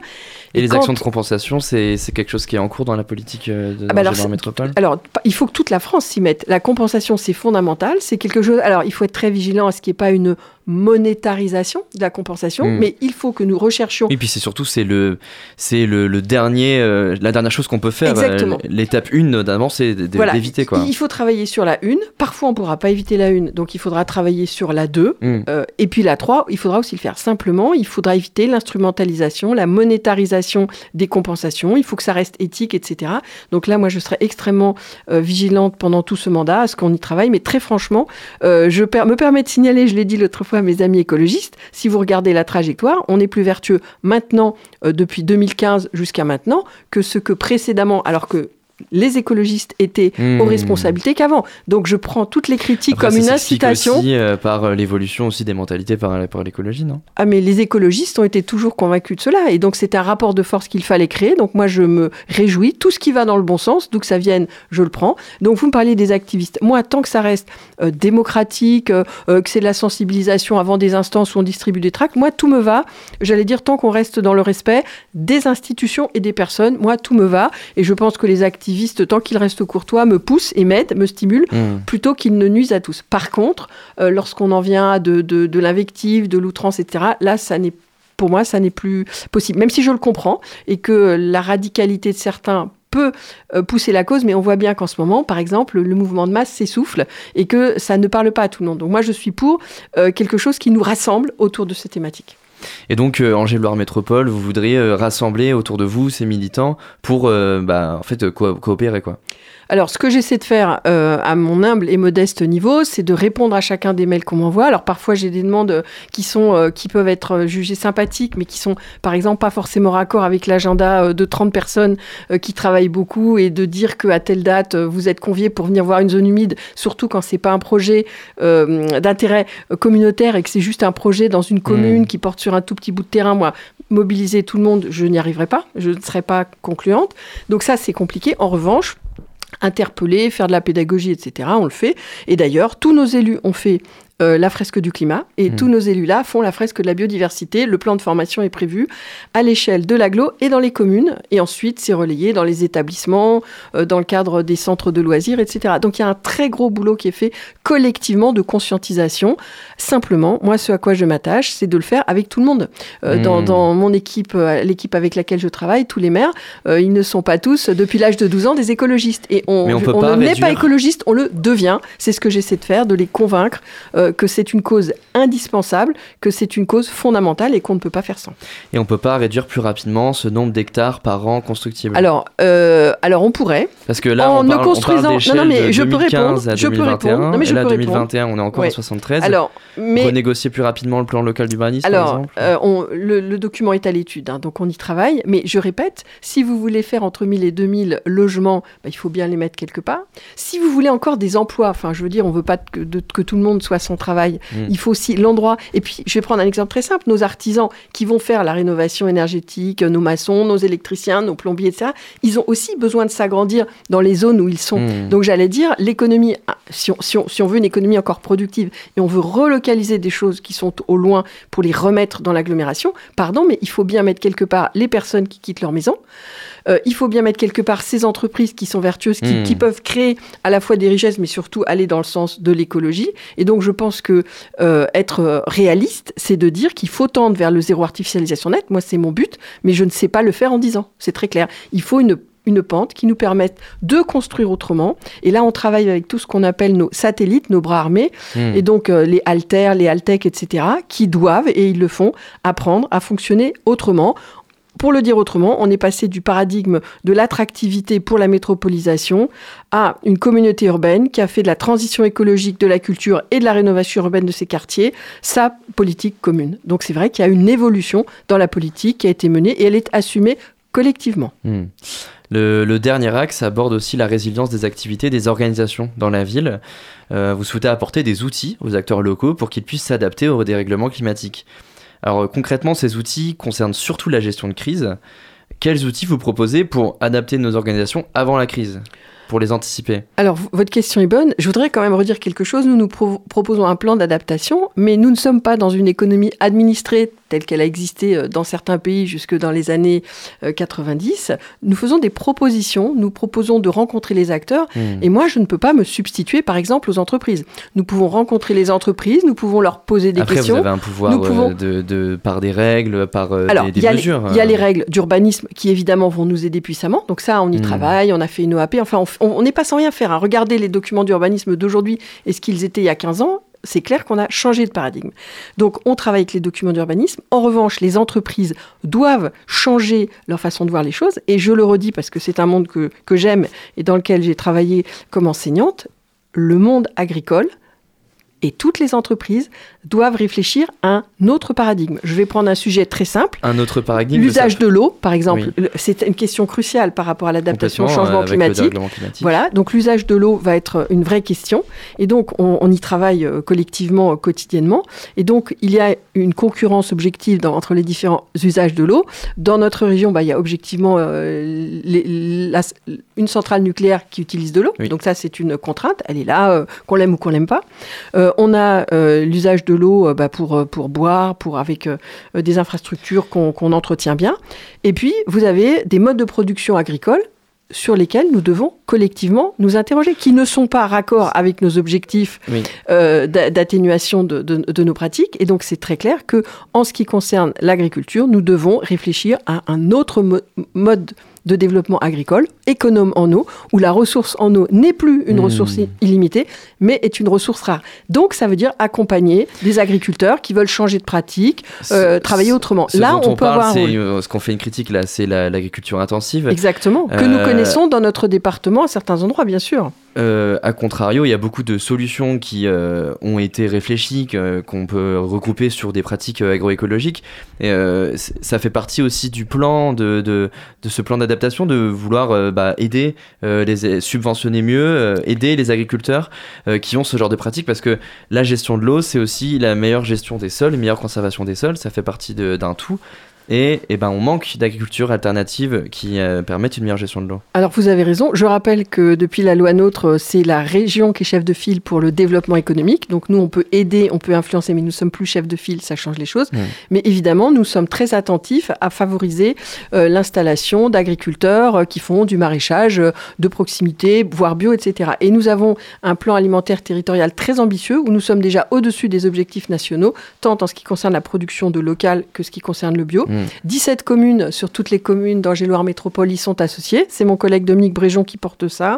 Et les quand- actions de compensation, c'est quelque chose qui est en cours dans la politique euh, de Ah bah alors, Angers c'est- Métropole? Alors, il faut que toute la France s'y mette. La compensation, c'est fondamental. C'est quelque chose. Alors, il faut être très vigilant à ce qu'il n'y ait pas une monétarisation de la compensation, Mm. mais il faut que nous recherchions. Et puis c'est surtout c'est le c'est le, le dernier euh, la dernière chose qu'on peut faire. Euh, L'étape 1 notamment c'est d- Voilà. d'éviter quoi. Il faut travailler sur la une. Parfois, on ne pourra pas éviter la une, donc il faudra travailler sur la 2. Mm. Euh, et puis la 3, il faudra aussi le faire. Simplement, il faudra éviter l'instrumentalisation, la monétarisation des compensations. Il faut que ça reste éthique, etc. Donc là, moi, je serai extrêmement euh, vigilante pendant tout ce mandat à ce qu'on y travaille. Mais très franchement, euh, je per- me permets de signaler, je l'ai dit l'autre fois à mes amis écologistes, si vous regardez la trajectoire, on est plus vertueux maintenant, depuis 2015 jusqu'à maintenant, que ce que précédemment, alors que les écologistes étaient Mmh. aux responsabilités qu'avant. Donc je prends toutes les critiques Après, comme une incitation. aussi euh, par euh, l'évolution aussi des mentalités par, par l'écologie, non? Ah mais les écologistes ont été toujours convaincus de cela et donc c'est un rapport de force qu'il fallait créer. Donc moi je me réjouis, tout ce qui va dans le bon sens, d'où que ça vienne, je le prends. Donc vous me parlez des activistes. Moi tant que ça reste euh, démocratique, euh, euh, que c'est de la sensibilisation avant des instances où on distribue des tracts, moi tout me va. J'allais dire tant qu'on reste dans le respect des institutions et des personnes, moi tout me va et je pense que les activistes tant qu'ils restent courtois me poussent et m'aident, me stimulent Mmh. plutôt qu'ils ne nuisent à tous. Par contre, euh, lorsqu'on en vient à de, de, de l'invective, de l'outrance, etc., là, ça n'est pour moi, ça n'est plus possible. Même si je le comprends et que la radicalité de certains peut euh, pousser la cause, mais on voit bien qu'en ce moment, par exemple, le mouvement de masse s'essouffle et que ça ne parle pas à tout le monde. Donc moi, je suis pour euh, quelque chose qui nous rassemble autour de ces thématiques. Et donc euh, Angers Loire Métropole, vous voudriez euh, rassembler autour de vous ces militants pour euh, bah, en fait euh, co- coopérer quoi. Alors, ce que j'essaie de faire euh, à mon humble et modeste niveau, c'est de répondre à chacun des mails qu'on m'envoie. Alors, parfois, j'ai des demandes euh, qui sont, euh, qui peuvent être jugées sympathiques, mais qui sont, par exemple, pas forcément raccord avec l'agenda de 30 personnes euh, qui travaillent beaucoup et de dire qu'à telle date, vous êtes conviés pour venir voir une zone humide, surtout quand c'est pas un projet d'intérêt communautaire et que c'est juste un projet dans une commune Mm. qui porte sur un tout petit bout de terrain. Moi, mobiliser tout le monde, je n'y arriverai pas. Je ne serai pas concluante. Donc ça, c'est compliqué. En revanche, interpeller, faire de la pédagogie, etc. On le fait. Et d'ailleurs, tous nos élus ont fait euh, la fresque du climat. Et Mm. tous nos élus là font la fresque de la biodiversité. Le plan de formation est prévu à l'échelle de l'agglo et dans les communes. Et ensuite, c'est relayé dans les établissements, euh, dans le cadre des centres de loisirs, etc. Donc il y a un très gros boulot qui est fait collectivement de conscientisation. Simplement, moi, ce à quoi je m'attache, c'est de le faire avec tout le monde. Euh, dans, Mm. dans mon équipe, l'équipe avec laquelle je travaille, tous les maires, ils ne sont pas tous, depuis l'âge de 12 ans, des écologistes. Et on, on ne n'est pas écologiste, on le devient. C'est ce que j'essaie de faire, de les convaincre euh, que c'est une cause indispensable, que c'est une cause fondamentale et qu'on ne peut pas faire sans. Et on peut pas réduire plus rapidement ce nombre d'hectares par an constructibles. Alors, euh, alors on pourrait. Parce que là, en on ne parle, on parle construisant- non, non, mais de je peux 2015 répondre, à je peux 2021. répondre. Non, mais je et là, peux répondre. 2021, on est encore Ouais. à 73. Alors, mais- Renégocier plus rapidement le plan local d'urbanisme, par Alors, exemple euh, on- le, le document est à l'étude, hein, donc on y travaille. Mais je répète, si vous voulez faire entre 1000 et 2000 logements, bah, il faut bien les mettre quelque part. Si vous voulez encore des emplois, enfin, je veux dire, on veut pas que, de- que tout le monde soit sans travail. Mm. Il faut aussi l'endroit. Et puis, je vais prendre un exemple très simple. Nos artisans qui vont faire la rénovation énergétique, nos maçons, nos électriciens, nos plombiers, etc., ils ont aussi besoin de s'agrandir dans les zones où ils sont. Mm. Donc, j'allais dire, l'économie, si on, si, on, si on veut une économie encore productive et on veut relocaliser des choses qui sont au loin pour les remettre dans l'agglomération, pardon, mais il faut bien mettre quelque part les personnes qui quittent leur maison. Euh, il faut bien mettre quelque part ces entreprises qui sont vertueuses, qui, Mm. qui peuvent créer à la fois des richesses, mais surtout aller dans le sens de l'écologie. Et donc, je pense que euh, être euh, réaliste, c'est de dire qu'il faut tendre vers le zéro artificialisation nette. Moi, c'est mon but, mais je ne sais pas le faire en 10 ans. C'est très clair. Il faut une une pente qui nous permette de construire autrement. Et là, on travaille avec tout ce qu'on appelle nos satellites, nos bras armés, Hmm. et donc euh, les haltères, les haltech, etc., qui doivent, et ils le font, apprendre à fonctionner autrement. Pour le dire autrement, on est passé du paradigme de l'attractivité pour la métropolisation à une communauté urbaine qui a fait de la transition écologique, de la culture et de la rénovation urbaine de ses quartiers sa politique commune. Donc c'est vrai qu'il y a une évolution dans la politique qui a été menée et elle est assumée collectivement. Hmm. Le, dernier axe aborde aussi la résilience des activités des organisations dans la ville. Euh, vous souhaitez apporter des outils aux acteurs locaux pour qu'ils puissent s'adapter au dérèglement climatique. Alors euh, concrètement, ces outils concernent surtout la gestion de crise. Quels outils vous proposez pour adapter nos organisations avant la crise Pour les anticiper? Alors, votre question est bonne. Je voudrais quand même redire quelque chose. Nous nous pro- proposons un plan d'adaptation, mais nous ne sommes pas dans une économie administrée telle qu'elle a existé euh, dans certains pays jusque dans les années euh, 90. Nous faisons des propositions. Nous proposons de rencontrer les acteurs. Hmm. Et moi, je ne peux pas me substituer, par exemple, aux entreprises. Nous pouvons rencontrer les entreprises. Nous pouvons leur poser des Après, questions. vous avez un pouvoir Nous pouvons- euh, de, de- par des règles, par euh, alors, des, des il mesures. il y a euh. les règles d'urbanisme qui évidemment vont nous aider puissamment. Donc ça, on y Hmm. travaille, on a fait une OAP. Enfin, on n'est pas sans rien faire. hein. Regardez les documents d'urbanisme d'aujourd'hui et ce qu'ils étaient il y a 15 ans. C'est clair qu'on a changé de paradigme. Donc, on travaille avec les documents d'urbanisme. En revanche, les entreprises doivent changer leur façon de voir les choses. Et je le redis parce que c'est un monde que, j'aime et dans lequel j'ai travaillé comme enseignante. Le monde agricole et toutes les entreprises doivent réfléchir à un autre paradigme. Je vais prendre un sujet très simple. Un autre paradigme. L'usage de l'eau, par exemple, Oui. c'est une question cruciale par rapport à l'adaptation au changement euh, climatique. climatique. Voilà, donc l'usage de l'eau va être une vraie question. Et donc, on, on y travaille euh, collectivement, euh, quotidiennement. Et donc, il y a une concurrence objective dans- entre les différents usages de l'eau. Dans notre région, bah, il y a objectivement euh, les- la- une centrale nucléaire qui utilise de l'eau. Donc ça, c'est une contrainte. Elle est là, euh, qu'on l'aime ou qu'on l'aime pas. Euh, on a l'usage de l'eau euh, bah, pour, euh, pour boire, pour, avec euh, des infrastructures qu'on entretient bien. Et puis, vous avez des modes de production agricole sur lesquels nous devons collectivement nous interroger, qui ne sont pas raccord avec nos objectifs Oui. euh, d'atténuation de, de- de nos pratiques. Et donc, c'est très clair que, en ce qui concerne l'agriculture, nous devons réfléchir à un autre mo- mode de développement agricole, économe en eau, où la ressource en eau n'est plus une Hmm. ressource illimitée, mais est une ressource rare. Donc, ça veut dire accompagner des agriculteurs qui veulent changer de pratique, euh, travailler autrement. Ce Là, dont on, on, peut avoir parle, un rôle. euh, ce qu'on fait une critique là, c'est la- l'agriculture intensive. Exactement, que nous Euh, connaissons dans notre département à certains endroits, bien sûr. Euh, à contrario, il y a beaucoup de solutions qui euh, ont été réfléchies, qu'on peut regrouper sur des pratiques agroécologiques. Et euh, ça fait partie aussi du plan, de, de, de ce plan d'adaptation, de vouloir euh, bah, aider, euh, les subventionner mieux, euh, aider les agriculteurs qui ont ce genre de pratiques, parce que la gestion de l'eau, c'est aussi la meilleure gestion des sols, meilleure conservation des sols, ça fait partie d'un tout. Et, eh ben, on manque d'agriculture alternative qui euh, permettent une meilleure gestion de l'eau. Alors vous avez raison, je rappelle que depuis la loi NOTRe, c'est la région qui est chef de file pour le développement économique. Donc nous, on peut aider, on peut influencer, mais nous sommes plus chef de file, ça change les choses. Mmh. Mais évidemment, nous sommes très attentifs à favoriser euh, l'installation d'agriculteurs euh, qui font du maraîchage de proximité, voire bio, etc. Et nous avons un plan alimentaire territorial très ambitieux où nous sommes déjà au-dessus des objectifs nationaux, tant en ce qui concerne la production de local que ce qui concerne le bio. Mmh. 17 communes sur toutes les communes d'Angers-Loire Métropole y sont associées. C'est mon collègue Dominique Bréjon qui porte ça.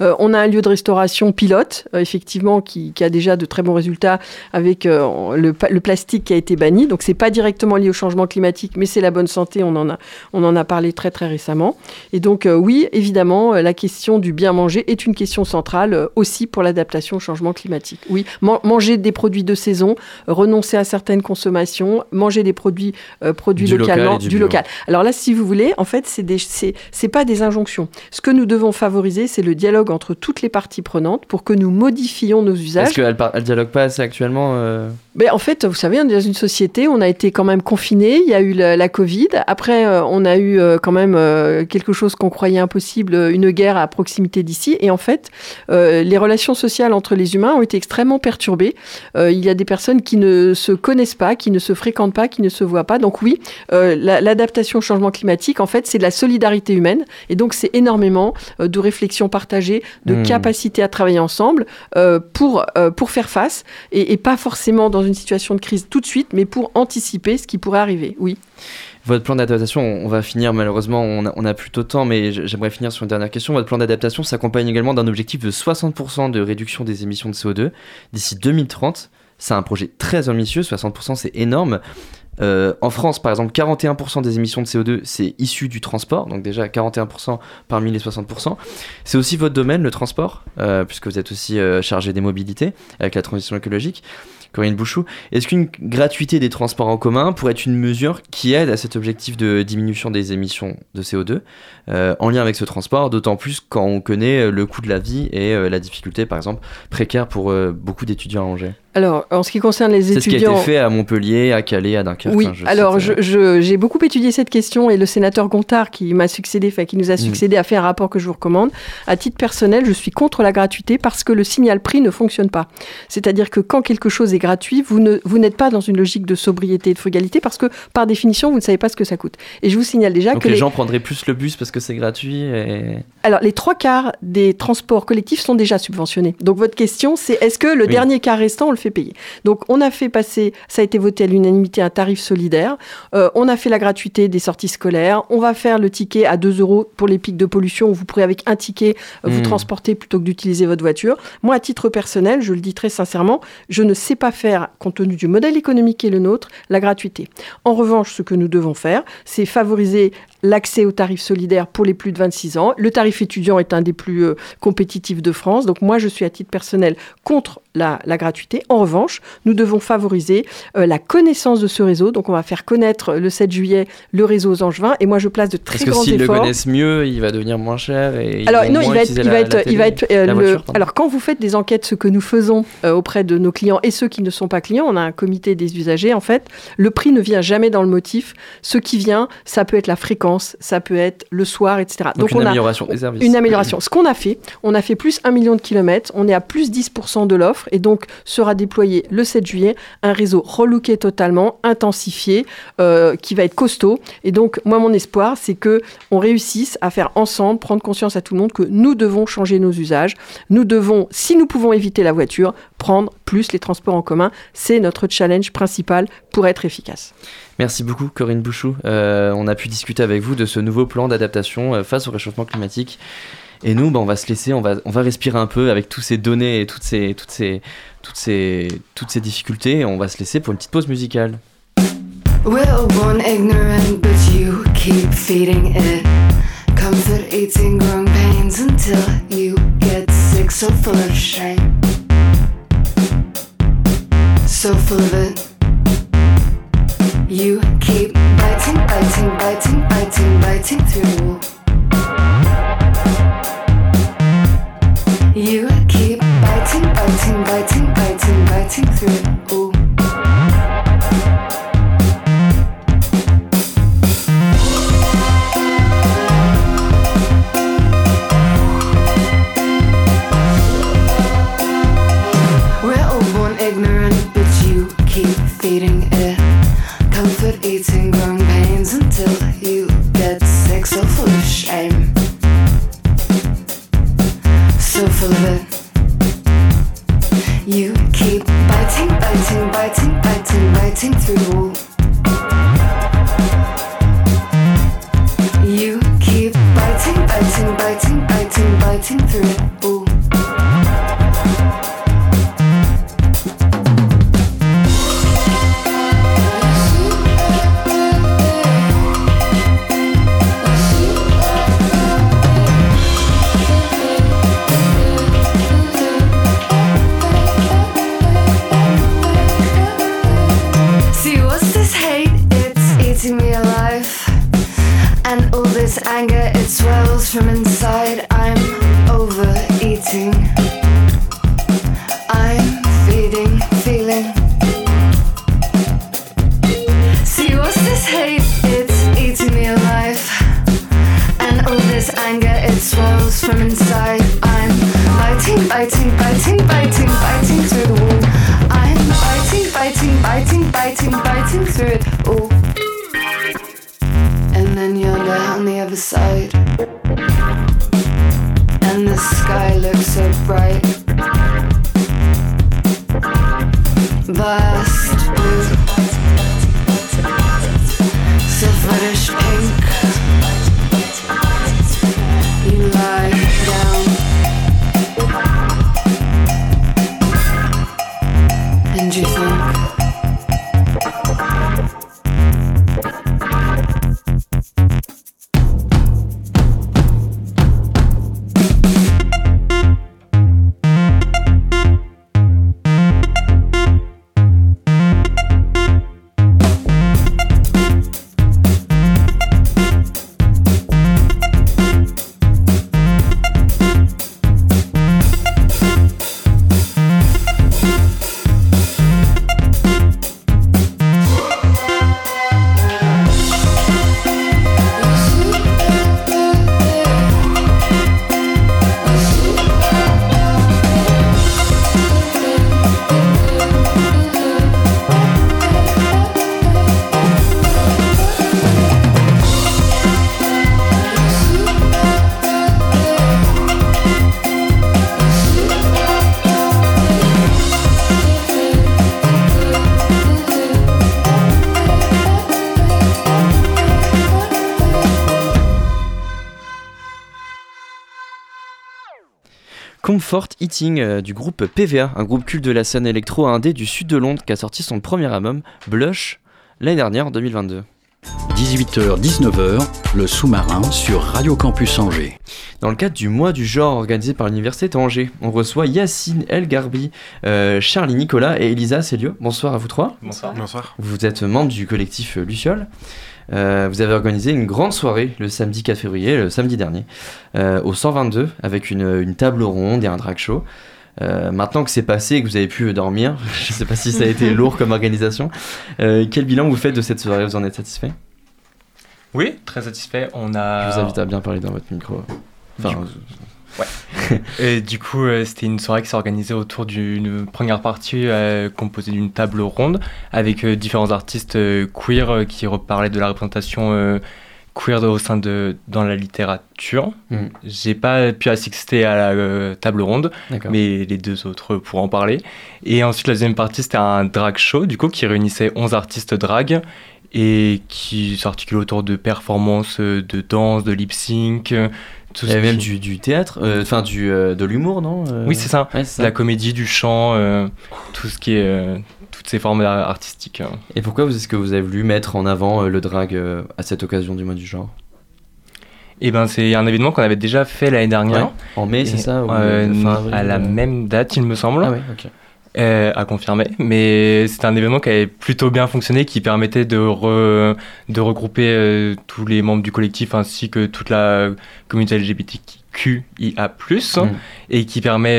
Euh, on a un lieu de restauration pilote, euh, effectivement, qui, a déjà de très bons résultats avec euh, le, plastique qui a été banni. Donc, c'est pas directement lié au changement climatique, mais c'est la bonne santé. On en a, on en a parlé très, très récemment. Et donc, oui, évidemment, la question du bien manger est une question centrale aussi pour l'adaptation au changement climatique. Oui, man- manger des produits de saison, renoncer à certaines consommations, manger des produits produits Du local localement, et du du bio. local. Alors là, si vous voulez, en fait, c'est des, c'est, pas des injonctions. Ce que nous devons favoriser, c'est le dialogue entre toutes les parties prenantes pour que nous modifions nos usages. Est-ce qu'elle elle dialogue pas assez actuellement euh, Ben, en fait, vous savez, on est dans une société, on a été quand même confiné. Il y a eu la, la Covid. Après, euh, on a eu euh, quand même euh, quelque chose qu'on croyait impossible, une guerre à proximité d'ici. Et en fait, les relations sociales entre les humains ont été extrêmement perturbées. Il y a des personnes qui ne se connaissent pas, qui ne se fréquentent pas, qui ne se voient pas. Donc oui, la- l'adaptation au changement climatique, en fait, c'est de la solidarité humaine. Et donc, c'est énormément de réflexions partagées, de Hmm. capacité à travailler ensemble pour, pour faire face et, et pas forcément dans une situation de crise tout de suite, mais pour anticiper ce qui pourrait arriver. Oui. Votre plan d'adaptation, on va finir malheureusement, on a, on a temps, mais j'aimerais finir sur une dernière question. Votre plan d'adaptation s'accompagne également d'un objectif de 60% de réduction des émissions de CO2 d'ici 2030. C'est un projet très ambitieux, 60% c'est énorme. Euh, en France, par exemple, 41% des émissions de CO2, c'est issu du transport, donc déjà 41% parmi les 60%. C'est aussi votre domaine, le transport, euh, puisque vous êtes aussi euh, chargé des mobilités avec la transition écologique. Corinne Bouchou, est-ce qu'une gratuité des transports en commun pourrait être une mesure qui aide à cet objectif de diminution des émissions de CO2 euh, en lien avec ce transport, d'autant plus quand on connaît le coût de la vie et euh, la difficulté, par exemple, précaire pour euh, beaucoup d'étudiants à Angers? Alors, en ce qui concerne les C'est ce qui a étudiants. été fait à Montpellier, à Calais, à Dunkerque. Oui, enfin, je alors cite, je- je- j'ai beaucoup étudié cette question et le sénateur Gontard qui m'a succédé, enfin qui nous a succédé, a fait un rapport que je vous recommande. À titre personnel, je suis contre la gratuité parce que le signal prix ne fonctionne pas. C'est-à-dire que quand quelque chose est gratuit, vous n'êtes pas dans une logique de sobriété et de frugalité parce que par définition, vous ne savez pas ce que ça coûte. Et je vous signale déjà Donc que les, les- gens prendraient plus le bus parce que c'est gratuit et... alors, les trois quarts des transports collectifs sont déjà subventionnés. Donc, votre question, c'est est-ce que le Oui. dernier quart restant, on le fait payer Donc, on a fait passer, ça a été voté à l'unanimité, un tarif solidaire. Euh, on a fait la gratuité des sorties scolaires. On va faire le ticket à 2 euros pour les pics de pollution où vous pourrez, avec un ticket, euh, vous Mm. transporter plutôt que d'utiliser votre voiture. Moi, à titre personnel, je le dis très sincèrement, je ne sais pas faire, compte tenu du modèle économique qui est le nôtre, la gratuité. En revanche, ce que nous devons faire, c'est favoriser l'accès au tarif solidaire pour les plus de 26 ans. Le tarif étudiant est un des plus euh, compétitifs de France. Donc moi, je suis à titre personnel contre la, la gratuité. En revanche, nous devons favoriser euh, la connaissance de ce réseau. Donc on va faire connaître le 7 juillet le réseau aux Angevins. Et moi, je place de très Parce que grands s'ils le efforts. connaissent mieux, il va devenir moins cher et Alors non, il va être, utiliser il la- va la être, il va télé- être euh, la le-. Alors quand vous faites des enquêtes, ce que nous faisons euh, auprès de nos clients et ceux qui ne sont pas clients, on a un comité des usagers. En fait, le prix ne vient jamais dans le motif. Ce qui vient, ça peut être la fréquence, ça peut être le soir, etc. Donc une on a amélioration des services. Une amélioration. Ce qu'on a fait, on a fait plus 1 million de kilomètres, on est à plus 10% de l'offre et donc sera déployé le 7 juillet un réseau relooké totalement, intensifié, euh, qui va être costaud. Et donc moi mon espoir, c'est que on réussisse à faire ensemble, prendre conscience à tout le monde que nous devons changer nos usages. Nous devons, si nous pouvons éviter la voiture, prendre plus les transports en commun. C'est notre challenge principal pour être efficace. Merci beaucoup Corinne Bouchou. Euh, on a pu discuter avec vous de ce nouveau plan d'adaptation euh, face au réchauffement climatique. Et nous, bah, on va se laisser, on va, on va respirer un peu avec toutes ces données et toutes ces, toutes ces, toutes ces, toutes ces difficultés. Et on va se laisser pour une petite pause musicale. We're born ignorant, but you keep feeding it. Comfort eating growing pains until you get sick, so full of shame. So full of it. You keep biting, biting, biting, biting, biting through. You keep biting, biting, biting, biting, biting through. Ooh. Comfort Eating euh, du groupe PVA, un groupe culte de la scène électro indé du sud de Londres qui a sorti son premier album, Blush, l'année dernière, en 2022. 18h-19h, le sous-marin sur Radio Campus Angers. Dans le cadre du mois du genre organisé par l'Université d'Angers, on reçoit Yacine El Garbi, euh, Charlie Nicolas et Elisa Célio. Bonsoir à vous trois. Bonsoir. Bonsoir. Vous êtes membre du collectif Luciole. Euh, vous avez organisé une grande soirée le samedi 4 février, le samedi dernier, euh, au 122, avec une, une table ronde et un drag show. Euh, maintenant que c'est passé et que vous avez pu dormir, <laughs> je ne sais pas si ça a été lourd comme organisation, euh, quel bilan vous faites de cette soirée? Vous en êtes satisfait? Oui, très satisfait. On a. Je vous invite à bien parler dans votre micro. Enfin, Du Ouais. Et du coup, euh, c'était une soirée qui s'est organisée autour d'une première partie euh, composée d'une table ronde avec euh, différents artistes queer qui reparlaient de la représentation queer au sein de dans la littérature. Mhm. J'ai pas pu assister à la euh, table ronde, mais les deux autres pourront en parler. Et ensuite, la deuxième partie, c'était un drag show, du coup, qui réunissait 11 artistes drag et qui s'articule autour de performances euh, de danse, de lip sync. euh, tout Il y avait même du, du théâtre, euh, enfin du euh, de l'humour, non Oui, c'est ça. ouais, La comédie, du chant, tout ce qui est. toutes ces formes ar- artistiques. hein. Et pourquoi est-ce que vous avez voulu mettre en avant euh, le drag euh, à cette occasion du mois du genre? Et ben, c'est un événement qu'on avait déjà fait l'année dernière. Ouais, en mai, c'est ça, euh, fin avril, À la euh même date, il me semble. Ah ouais, ok. Euh, à confirmer. Mais c'était un événement qui avait plutôt bien fonctionné, qui permettait de, re- de regrouper tous les membres du collectif ainsi que toute la communauté LGBTQIA+, Mm. et qui permet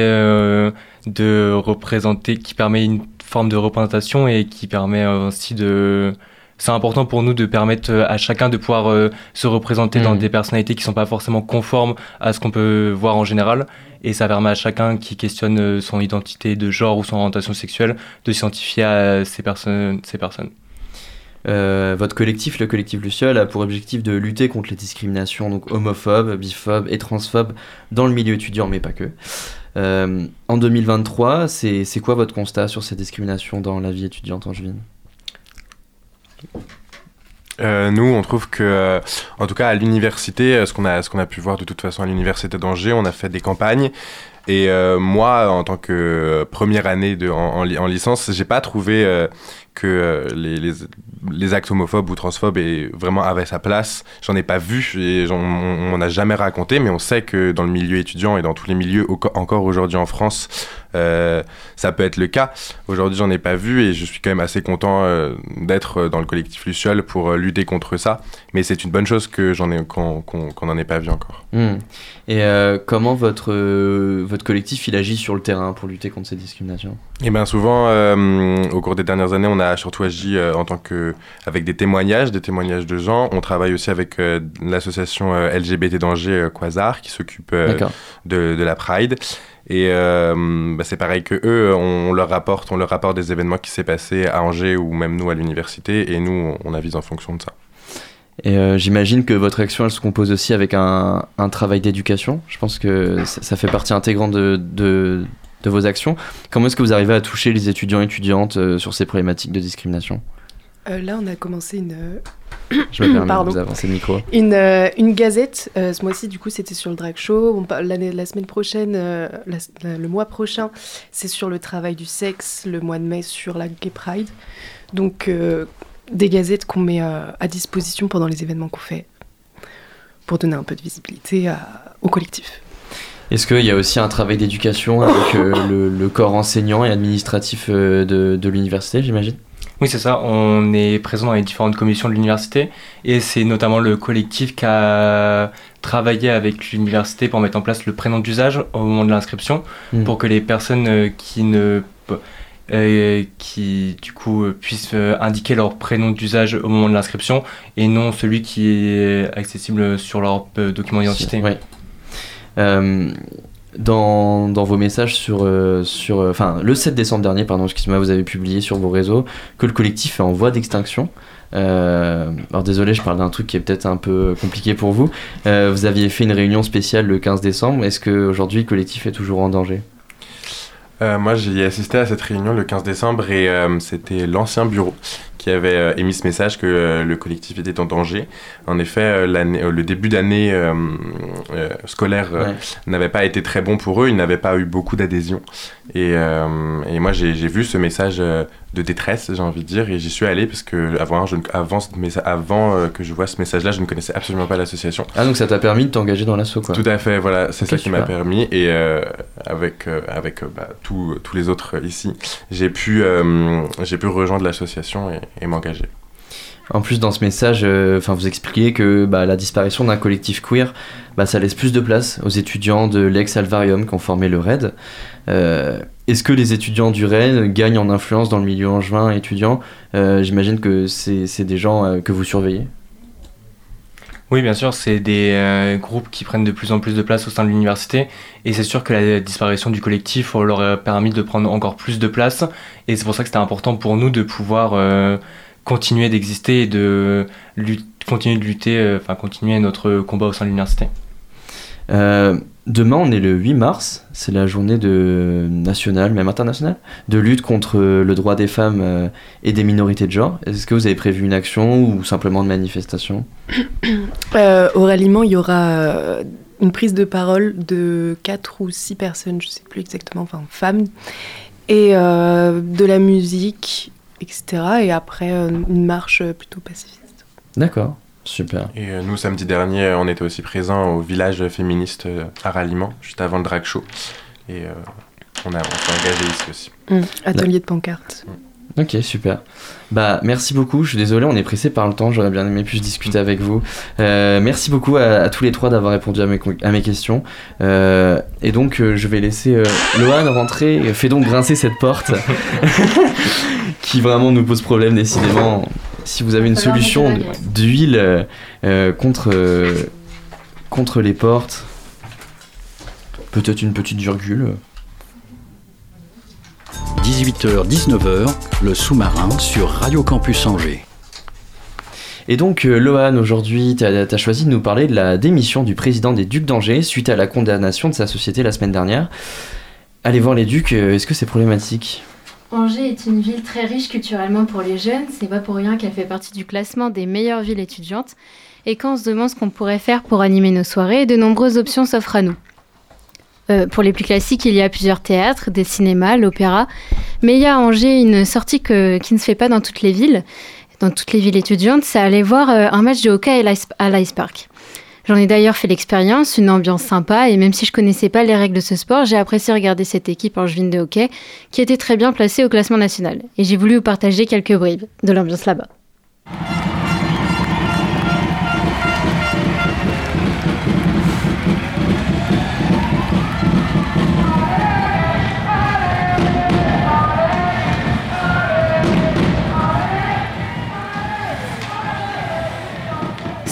de représenter, qui permet une forme de représentation et qui permet euh, aussi de c'est important pour nous de permettre euh, à chacun de pouvoir euh, se représenter dans Mm. des personnalités qui sont pas forcément conformes à ce qu'on peut voir en général. Et ça permet à chacun qui questionne son identité de genre ou son orientation sexuelle de s'identifier à ces personnes. Ces personnes. Euh, votre collectif, le collectif Luciole, a pour objectif de lutter contre les discriminations donc homophobes, biphobes et transphobes dans le milieu étudiant, mais pas que. Euh, en 2023, c'est quoi votre constat sur ces discriminations dans la vie étudiante angevine Euh, nous, on trouve que, euh, en tout cas à l'université, euh, ce qu'on a, qu'on a pu voir de toute façon à l'université d'Angers, on a fait des campagnes. Et moi, en tant que première année de, en, en, li- en licence, j'ai pas trouvé que euh, les, les, les actes homophobes ou transphobes aient- vraiment avaient sa place. J'en ai pas vu et on m'en a jamais raconté, mais on sait que dans le milieu étudiant et dans tous les milieux encore aujourd'hui en France, euh, ça peut être le cas. Aujourd'hui, j'en ai pas vu et je suis quand même assez content euh, d'être dans le collectif Luciole pour euh, lutter contre ça. Mais c'est une bonne chose que j'en ai qu'on qu'on qu'on en ait pas vu encore. Hmm. Et comment votre, votre collectif il agit sur le terrain pour lutter contre ces discriminations? Et bien souvent, au cours des dernières années, on a surtout agi en tant que avec des témoignages, des témoignages de gens. On travaille aussi avec euh, l'association euh, LGBT d'Angers, euh, Quasar, qui s'occupe de, de la Pride. Et euh, bah, c'est pareil que eux, on leur rapporte, on leur rapporte des événements qui s'est passé à Angers ou même nous à l'université, et nous, on avise en fonction de ça. Et euh, j'imagine que votre action elle se compose aussi avec un, un travail d'éducation. Je pense que ça, ça fait partie intégrante de, de, de vos actions. Comment est-ce que vous arrivez à toucher les étudiants et étudiantes euh, sur ces problématiques de discrimination? Euh, là, on a commencé une. Je me permets Pardon. de vous avancer le micro. Une, euh, une gazette. euh, ce mois-ci, du coup, c'était sur le drag show. On l'année- la semaine prochaine, euh, la- la- le mois prochain, c'est sur le travail du sexe. Le mois de mai, sur la Gay Pride. Donc, euh, des gazettes qu'on met euh, à disposition pendant les événements qu'on fait pour donner un peu de visibilité à- au collectif. Est-ce qu'il y a aussi un travail d'éducation avec euh, le, le corps enseignant et administratif euh, de, de l'université, j'imagine? Oui, c'est ça. On est présent dans les différentes commissions de l'université et c'est notamment le collectif qui a travaillé avec l'université pour mettre en place le prénom d'usage au moment de l'inscription Mm. pour que les personnes euh, qui ne euh, qui du coup puissent indiquer leur prénom d'usage au moment de l'inscription et non celui qui est accessible sur leur document d'identité. Ouais. Euh, dans, vos messages sur, euh, sur euh, enfin le 7 décembre dernier pardon excusez-moi vous avez publié sur vos réseaux que le collectif est en voie d'extinction. Alors désolé je parle d'un truc qui est peut-être un peu compliqué pour vous. Vous aviez fait une réunion spéciale le 15 décembre. Est-ce que aujourd'hui le collectif est toujours en danger? Moi, j'y ai assisté à cette réunion le 15 décembre et c'était l'ancien bureau qui avait euh, émis ce message que euh, le collectif était en danger. En effet, euh, le début d'année scolaire Ouais. n'avait pas été très bon pour eux, ils n'avaient pas eu beaucoup d'adhésion. Et, et moi, j'ai vu ce message de détresse, j'ai envie de dire, et j'y suis allé parce que avant, je ne- avant, messa- avant euh, que je vois ce message-là, je ne connaissais absolument pas l'association. ah donc ça t'a permis de t'engager dans l'assaut quoi Tout à fait, voilà, c'est ça qui m'a permis. Et euh, avec, euh, avec bah, tous tous les autres ici, j'ai pu, euh, j'ai pu rejoindre l'association et, et m'engager. En plus, dans ce message, euh, vous expliquez que bah, la disparition d'un collectif queer, bah, ça laisse plus de place aux étudiants de l'ex-Alvarium qui ont formé le RAID. Euh, Est-ce que les étudiants du RAID gagnent en influence dans le milieu angevin étudiant? Euh, J'imagine que c'est des gens que vous surveillez. Oui, bien sûr, c'est des groupes qui prennent de plus en plus de place au sein de l'université. Et c'est sûr que la disparition du collectif leur a permis de prendre encore plus de place. Et c'est pour ça que c'était important pour nous de pouvoir continuer d'exister et de continuer de lutter, euh, enfin continuer notre combat au sein de l'université. Euh, demain, on est le 8 mars, c'est la journée de nationale, même internationale, de lutte contre le droit des femmes euh, et des minorités de genre. Est-ce que vous avez prévu une action ou simplement de manifestation? <coughs> Euh, au ralliement, il y aura une prise de parole de quatre ou six personnes, je sais plus exactement, enfin femmes, et euh, de la musique, etc. Et après, euh, une marche plutôt pacifiste. D'accord, super. Et euh, nous, samedi dernier, euh, on était aussi présents au village féministe euh, à Ralliement, juste avant le drag show. Et euh, on, a, on s'est engagé ici aussi. Mm, Atelier de pancarte. Ok, super. Bah, merci beaucoup. Je suis désolé, on est pressé par le temps. J'aurais bien aimé plus discuter avec vous. Euh, merci beaucoup à, à tous les trois d'avoir répondu à mes, con- à mes questions. Euh, et donc, euh, je vais laisser Lohan rentrer. Fais donc grincer cette porte <laughs> qui vraiment nous pose problème, décidément. si vous avez une solution d'huile contre, contre les portes, peut-être une petite virgule. 18h-19h, le sous-marin sur Radio Campus Angers. Et donc, euh, Lohan, aujourd'hui, tu as, choisi de nous parler de la démission du président des Ducs d'Angers suite à la condamnation de sa société la semaine dernière. Allez voir les Ducs, euh, est-ce que c'est problématique? Angers est une ville très riche culturellement pour les jeunes. C'est pas pour rien qu'elle fait partie du classement des meilleures villes étudiantes. Et quand on se demande ce qu'on pourrait faire pour animer nos soirées, de nombreuses options s'offrent à nous. Euh, pour les plus classiques, il y a plusieurs théâtres, des cinémas, l'opéra. Mais il y a à Angers une sortie qui ne se fait pas dans toutes les villes, dans toutes les villes étudiantes, c'est aller voir euh, un match de hockey à l'Ice Park. J'en ai d'ailleurs fait l'expérience, une ambiance sympa, et même si je connaissais pas les règles de ce sport, j'ai apprécié regarder cette équipe angevine de hockey qui était très bien placée au classement national. Et j'ai voulu vous partager quelques bribes de l'ambiance là-bas.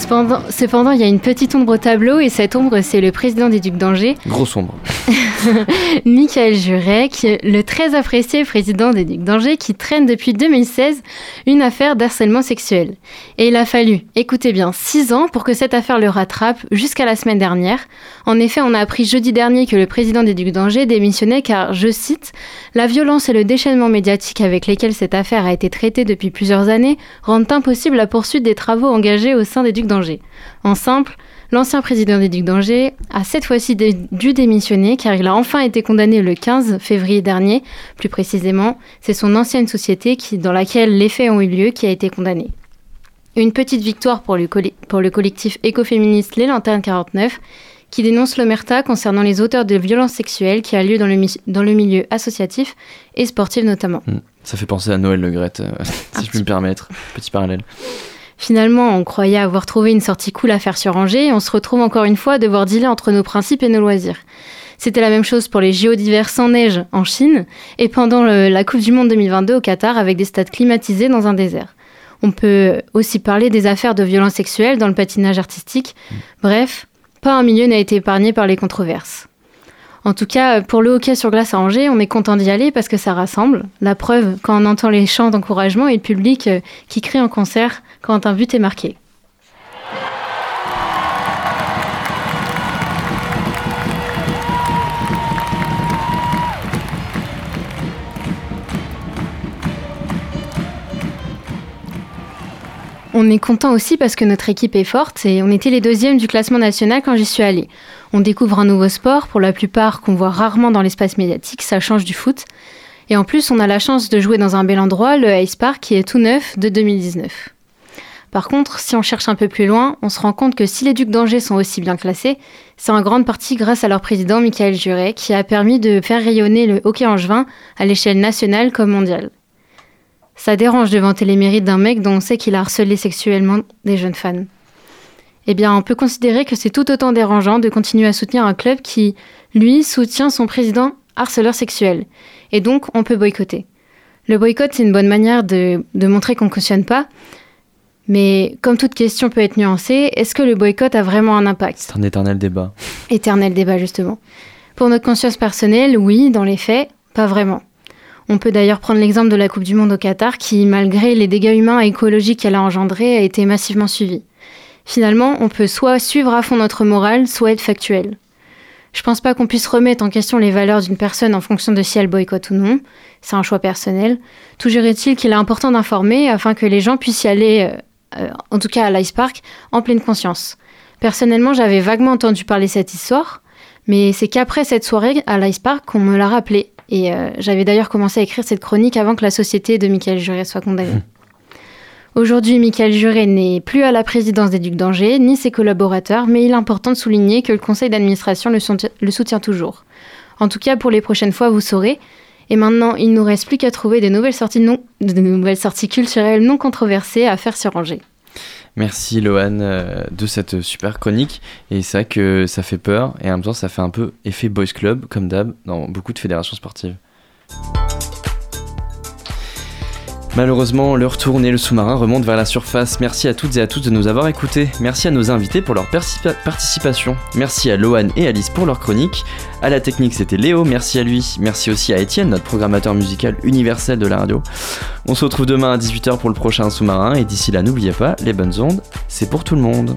Cependant, cependant, il y a une petite ombre au tableau et cette ombre, c'est le président des Ducs d'Angers, Grosse ombre. <laughs> <laughs> Michael Jurek, le très apprécié président des Ducs d'Angers qui traîne depuis 2016 une affaire d'harcèlement sexuel. Et il a fallu, écoutez bien, 6 ans pour que cette affaire le rattrape jusqu'à la semaine dernière. En effet, on a appris jeudi dernier que le président des Ducs d'Angers démissionnait car, je cite, la violence et le déchaînement médiatique avec lesquels cette affaire a été traitée depuis plusieurs années rendent impossible la poursuite des travaux engagés au sein des Ducs d'Angers. En simple, L'ancien président des Ducs d'Angers a cette fois-ci dû démissionner car il a enfin été condamné le 15 février dernier. Plus précisément, c'est son ancienne société qui, dans laquelle les faits ont eu lieu qui a été condamné. Une petite victoire pour le, colli- pour le collectif écoféministe Les Lanternes 49 qui dénonce l'omerta concernant les auteurs de violences sexuelles qui a lieu dans le, mi- dans le milieu associatif et sportif notamment. Hmm. Ça fait penser à Noël Le Gret, euh, <laughs> si je puis me permettre. Petit parallèle. Finalement, on croyait avoir trouvé une sortie cool à faire sur Angers et on se retrouve encore une fois à devoir dealer entre nos principes et nos loisirs. C'était la même chose pour les JO sans neige en Chine et pendant la Coupe du Monde 2022 au Qatar avec des stades climatisés dans un désert. On peut aussi parler des affaires de violences sexuelles dans le patinage artistique. Bref, pas un milieu n'a été épargné par les controverses. En tout cas, pour le hockey sur glace à Angers, on est content d'y aller parce que ça rassemble. La preuve, quand on entend les chants d'encouragement et le public euh, qui crie en concert quand un but est marqué. On est content aussi parce que notre équipe est forte et on était les deuxièmes du classement national quand j'y suis allée. On découvre un nouveau sport, pour la plupart qu'on voit rarement dans l'espace médiatique, ça change du foot. Et en plus, on a la chance de jouer dans un bel endroit, le Ice Park, qui est tout neuf de 2019. Par contre, si on cherche un peu plus loin, on se rend compte que si les Ducs d'Angers sont aussi bien classés, c'est en grande partie grâce à leur président Michael Juret, qui a permis de faire rayonner le hockey angevin à l'échelle nationale comme mondiale. Ça dérange de vanter les mérites d'un mec dont on sait qu'il a harcelé sexuellement des jeunes fans. Eh bien, on peut considérer que c'est tout autant dérangeant de continuer à soutenir un club qui, lui, soutient son président harceleur sexuel. Et donc, on peut boycotter. Le boycott, c'est une bonne manière de, de montrer qu'on ne cautionne pas. Mais comme toute question peut être nuancée, est-ce que le boycott a vraiment un impact? C'est un éternel débat. Éternel débat, justement. Pour notre conscience personnelle, oui, dans les faits, pas vraiment. On peut d'ailleurs prendre l'exemple de la Coupe du Monde au Qatar, qui, malgré les dégâts humains et écologiques qu'elle a engendrés, a été massivement suivie. Finalement, on peut soit suivre à fond notre morale, soit être factuel. Je pense pas qu'on puisse remettre en question les valeurs d'une personne en fonction de si elle boycotte ou non. C'est un choix personnel. Toujours est-il qu'il est important d'informer afin que les gens puissent y aller, euh, en tout cas à l'Ice Park, en pleine conscience. Personnellement, j'avais vaguement entendu parler cette histoire, mais c'est qu'après cette soirée à l'Ice Park qu'on me l'a rappelé. Et euh, j'avais d'ailleurs commencé à écrire cette chronique avant que la société de Michael Juret soit condamnée. Aujourd'hui, Michael Juret n'est plus à la présidence des Ducs d'Angers, ni ses collaborateurs, mais il est important de souligner que le conseil d'administration le soutient toujours. En tout cas, pour les prochaines fois, vous saurez. Et maintenant, il nous reste plus qu'à trouver des nouvelles sorties, de nouvelles sorties culturelles non controversées à faire sur Angers. Merci Lohan euh, de cette super chronique. Et c'est vrai que ça fait peur et en même temps ça fait un peu effet boys club comme d'hab dans beaucoup de fédérations sportives. Malheureusement, l'heure tourne et le sous-marin remonte vers la surface. Merci à toutes et à tous de nous avoir écoutés. Merci à nos invités pour leur participation. Merci à Lohan et Alice pour leur chronique. À la technique, c'était Léo. Merci à lui. Merci aussi à Étienne, notre programmateur musical universel de la radio. On se retrouve demain à 18h pour le prochain sous-marin. Et d'ici là, n'oubliez pas, les bonnes ondes, c'est pour tout le monde.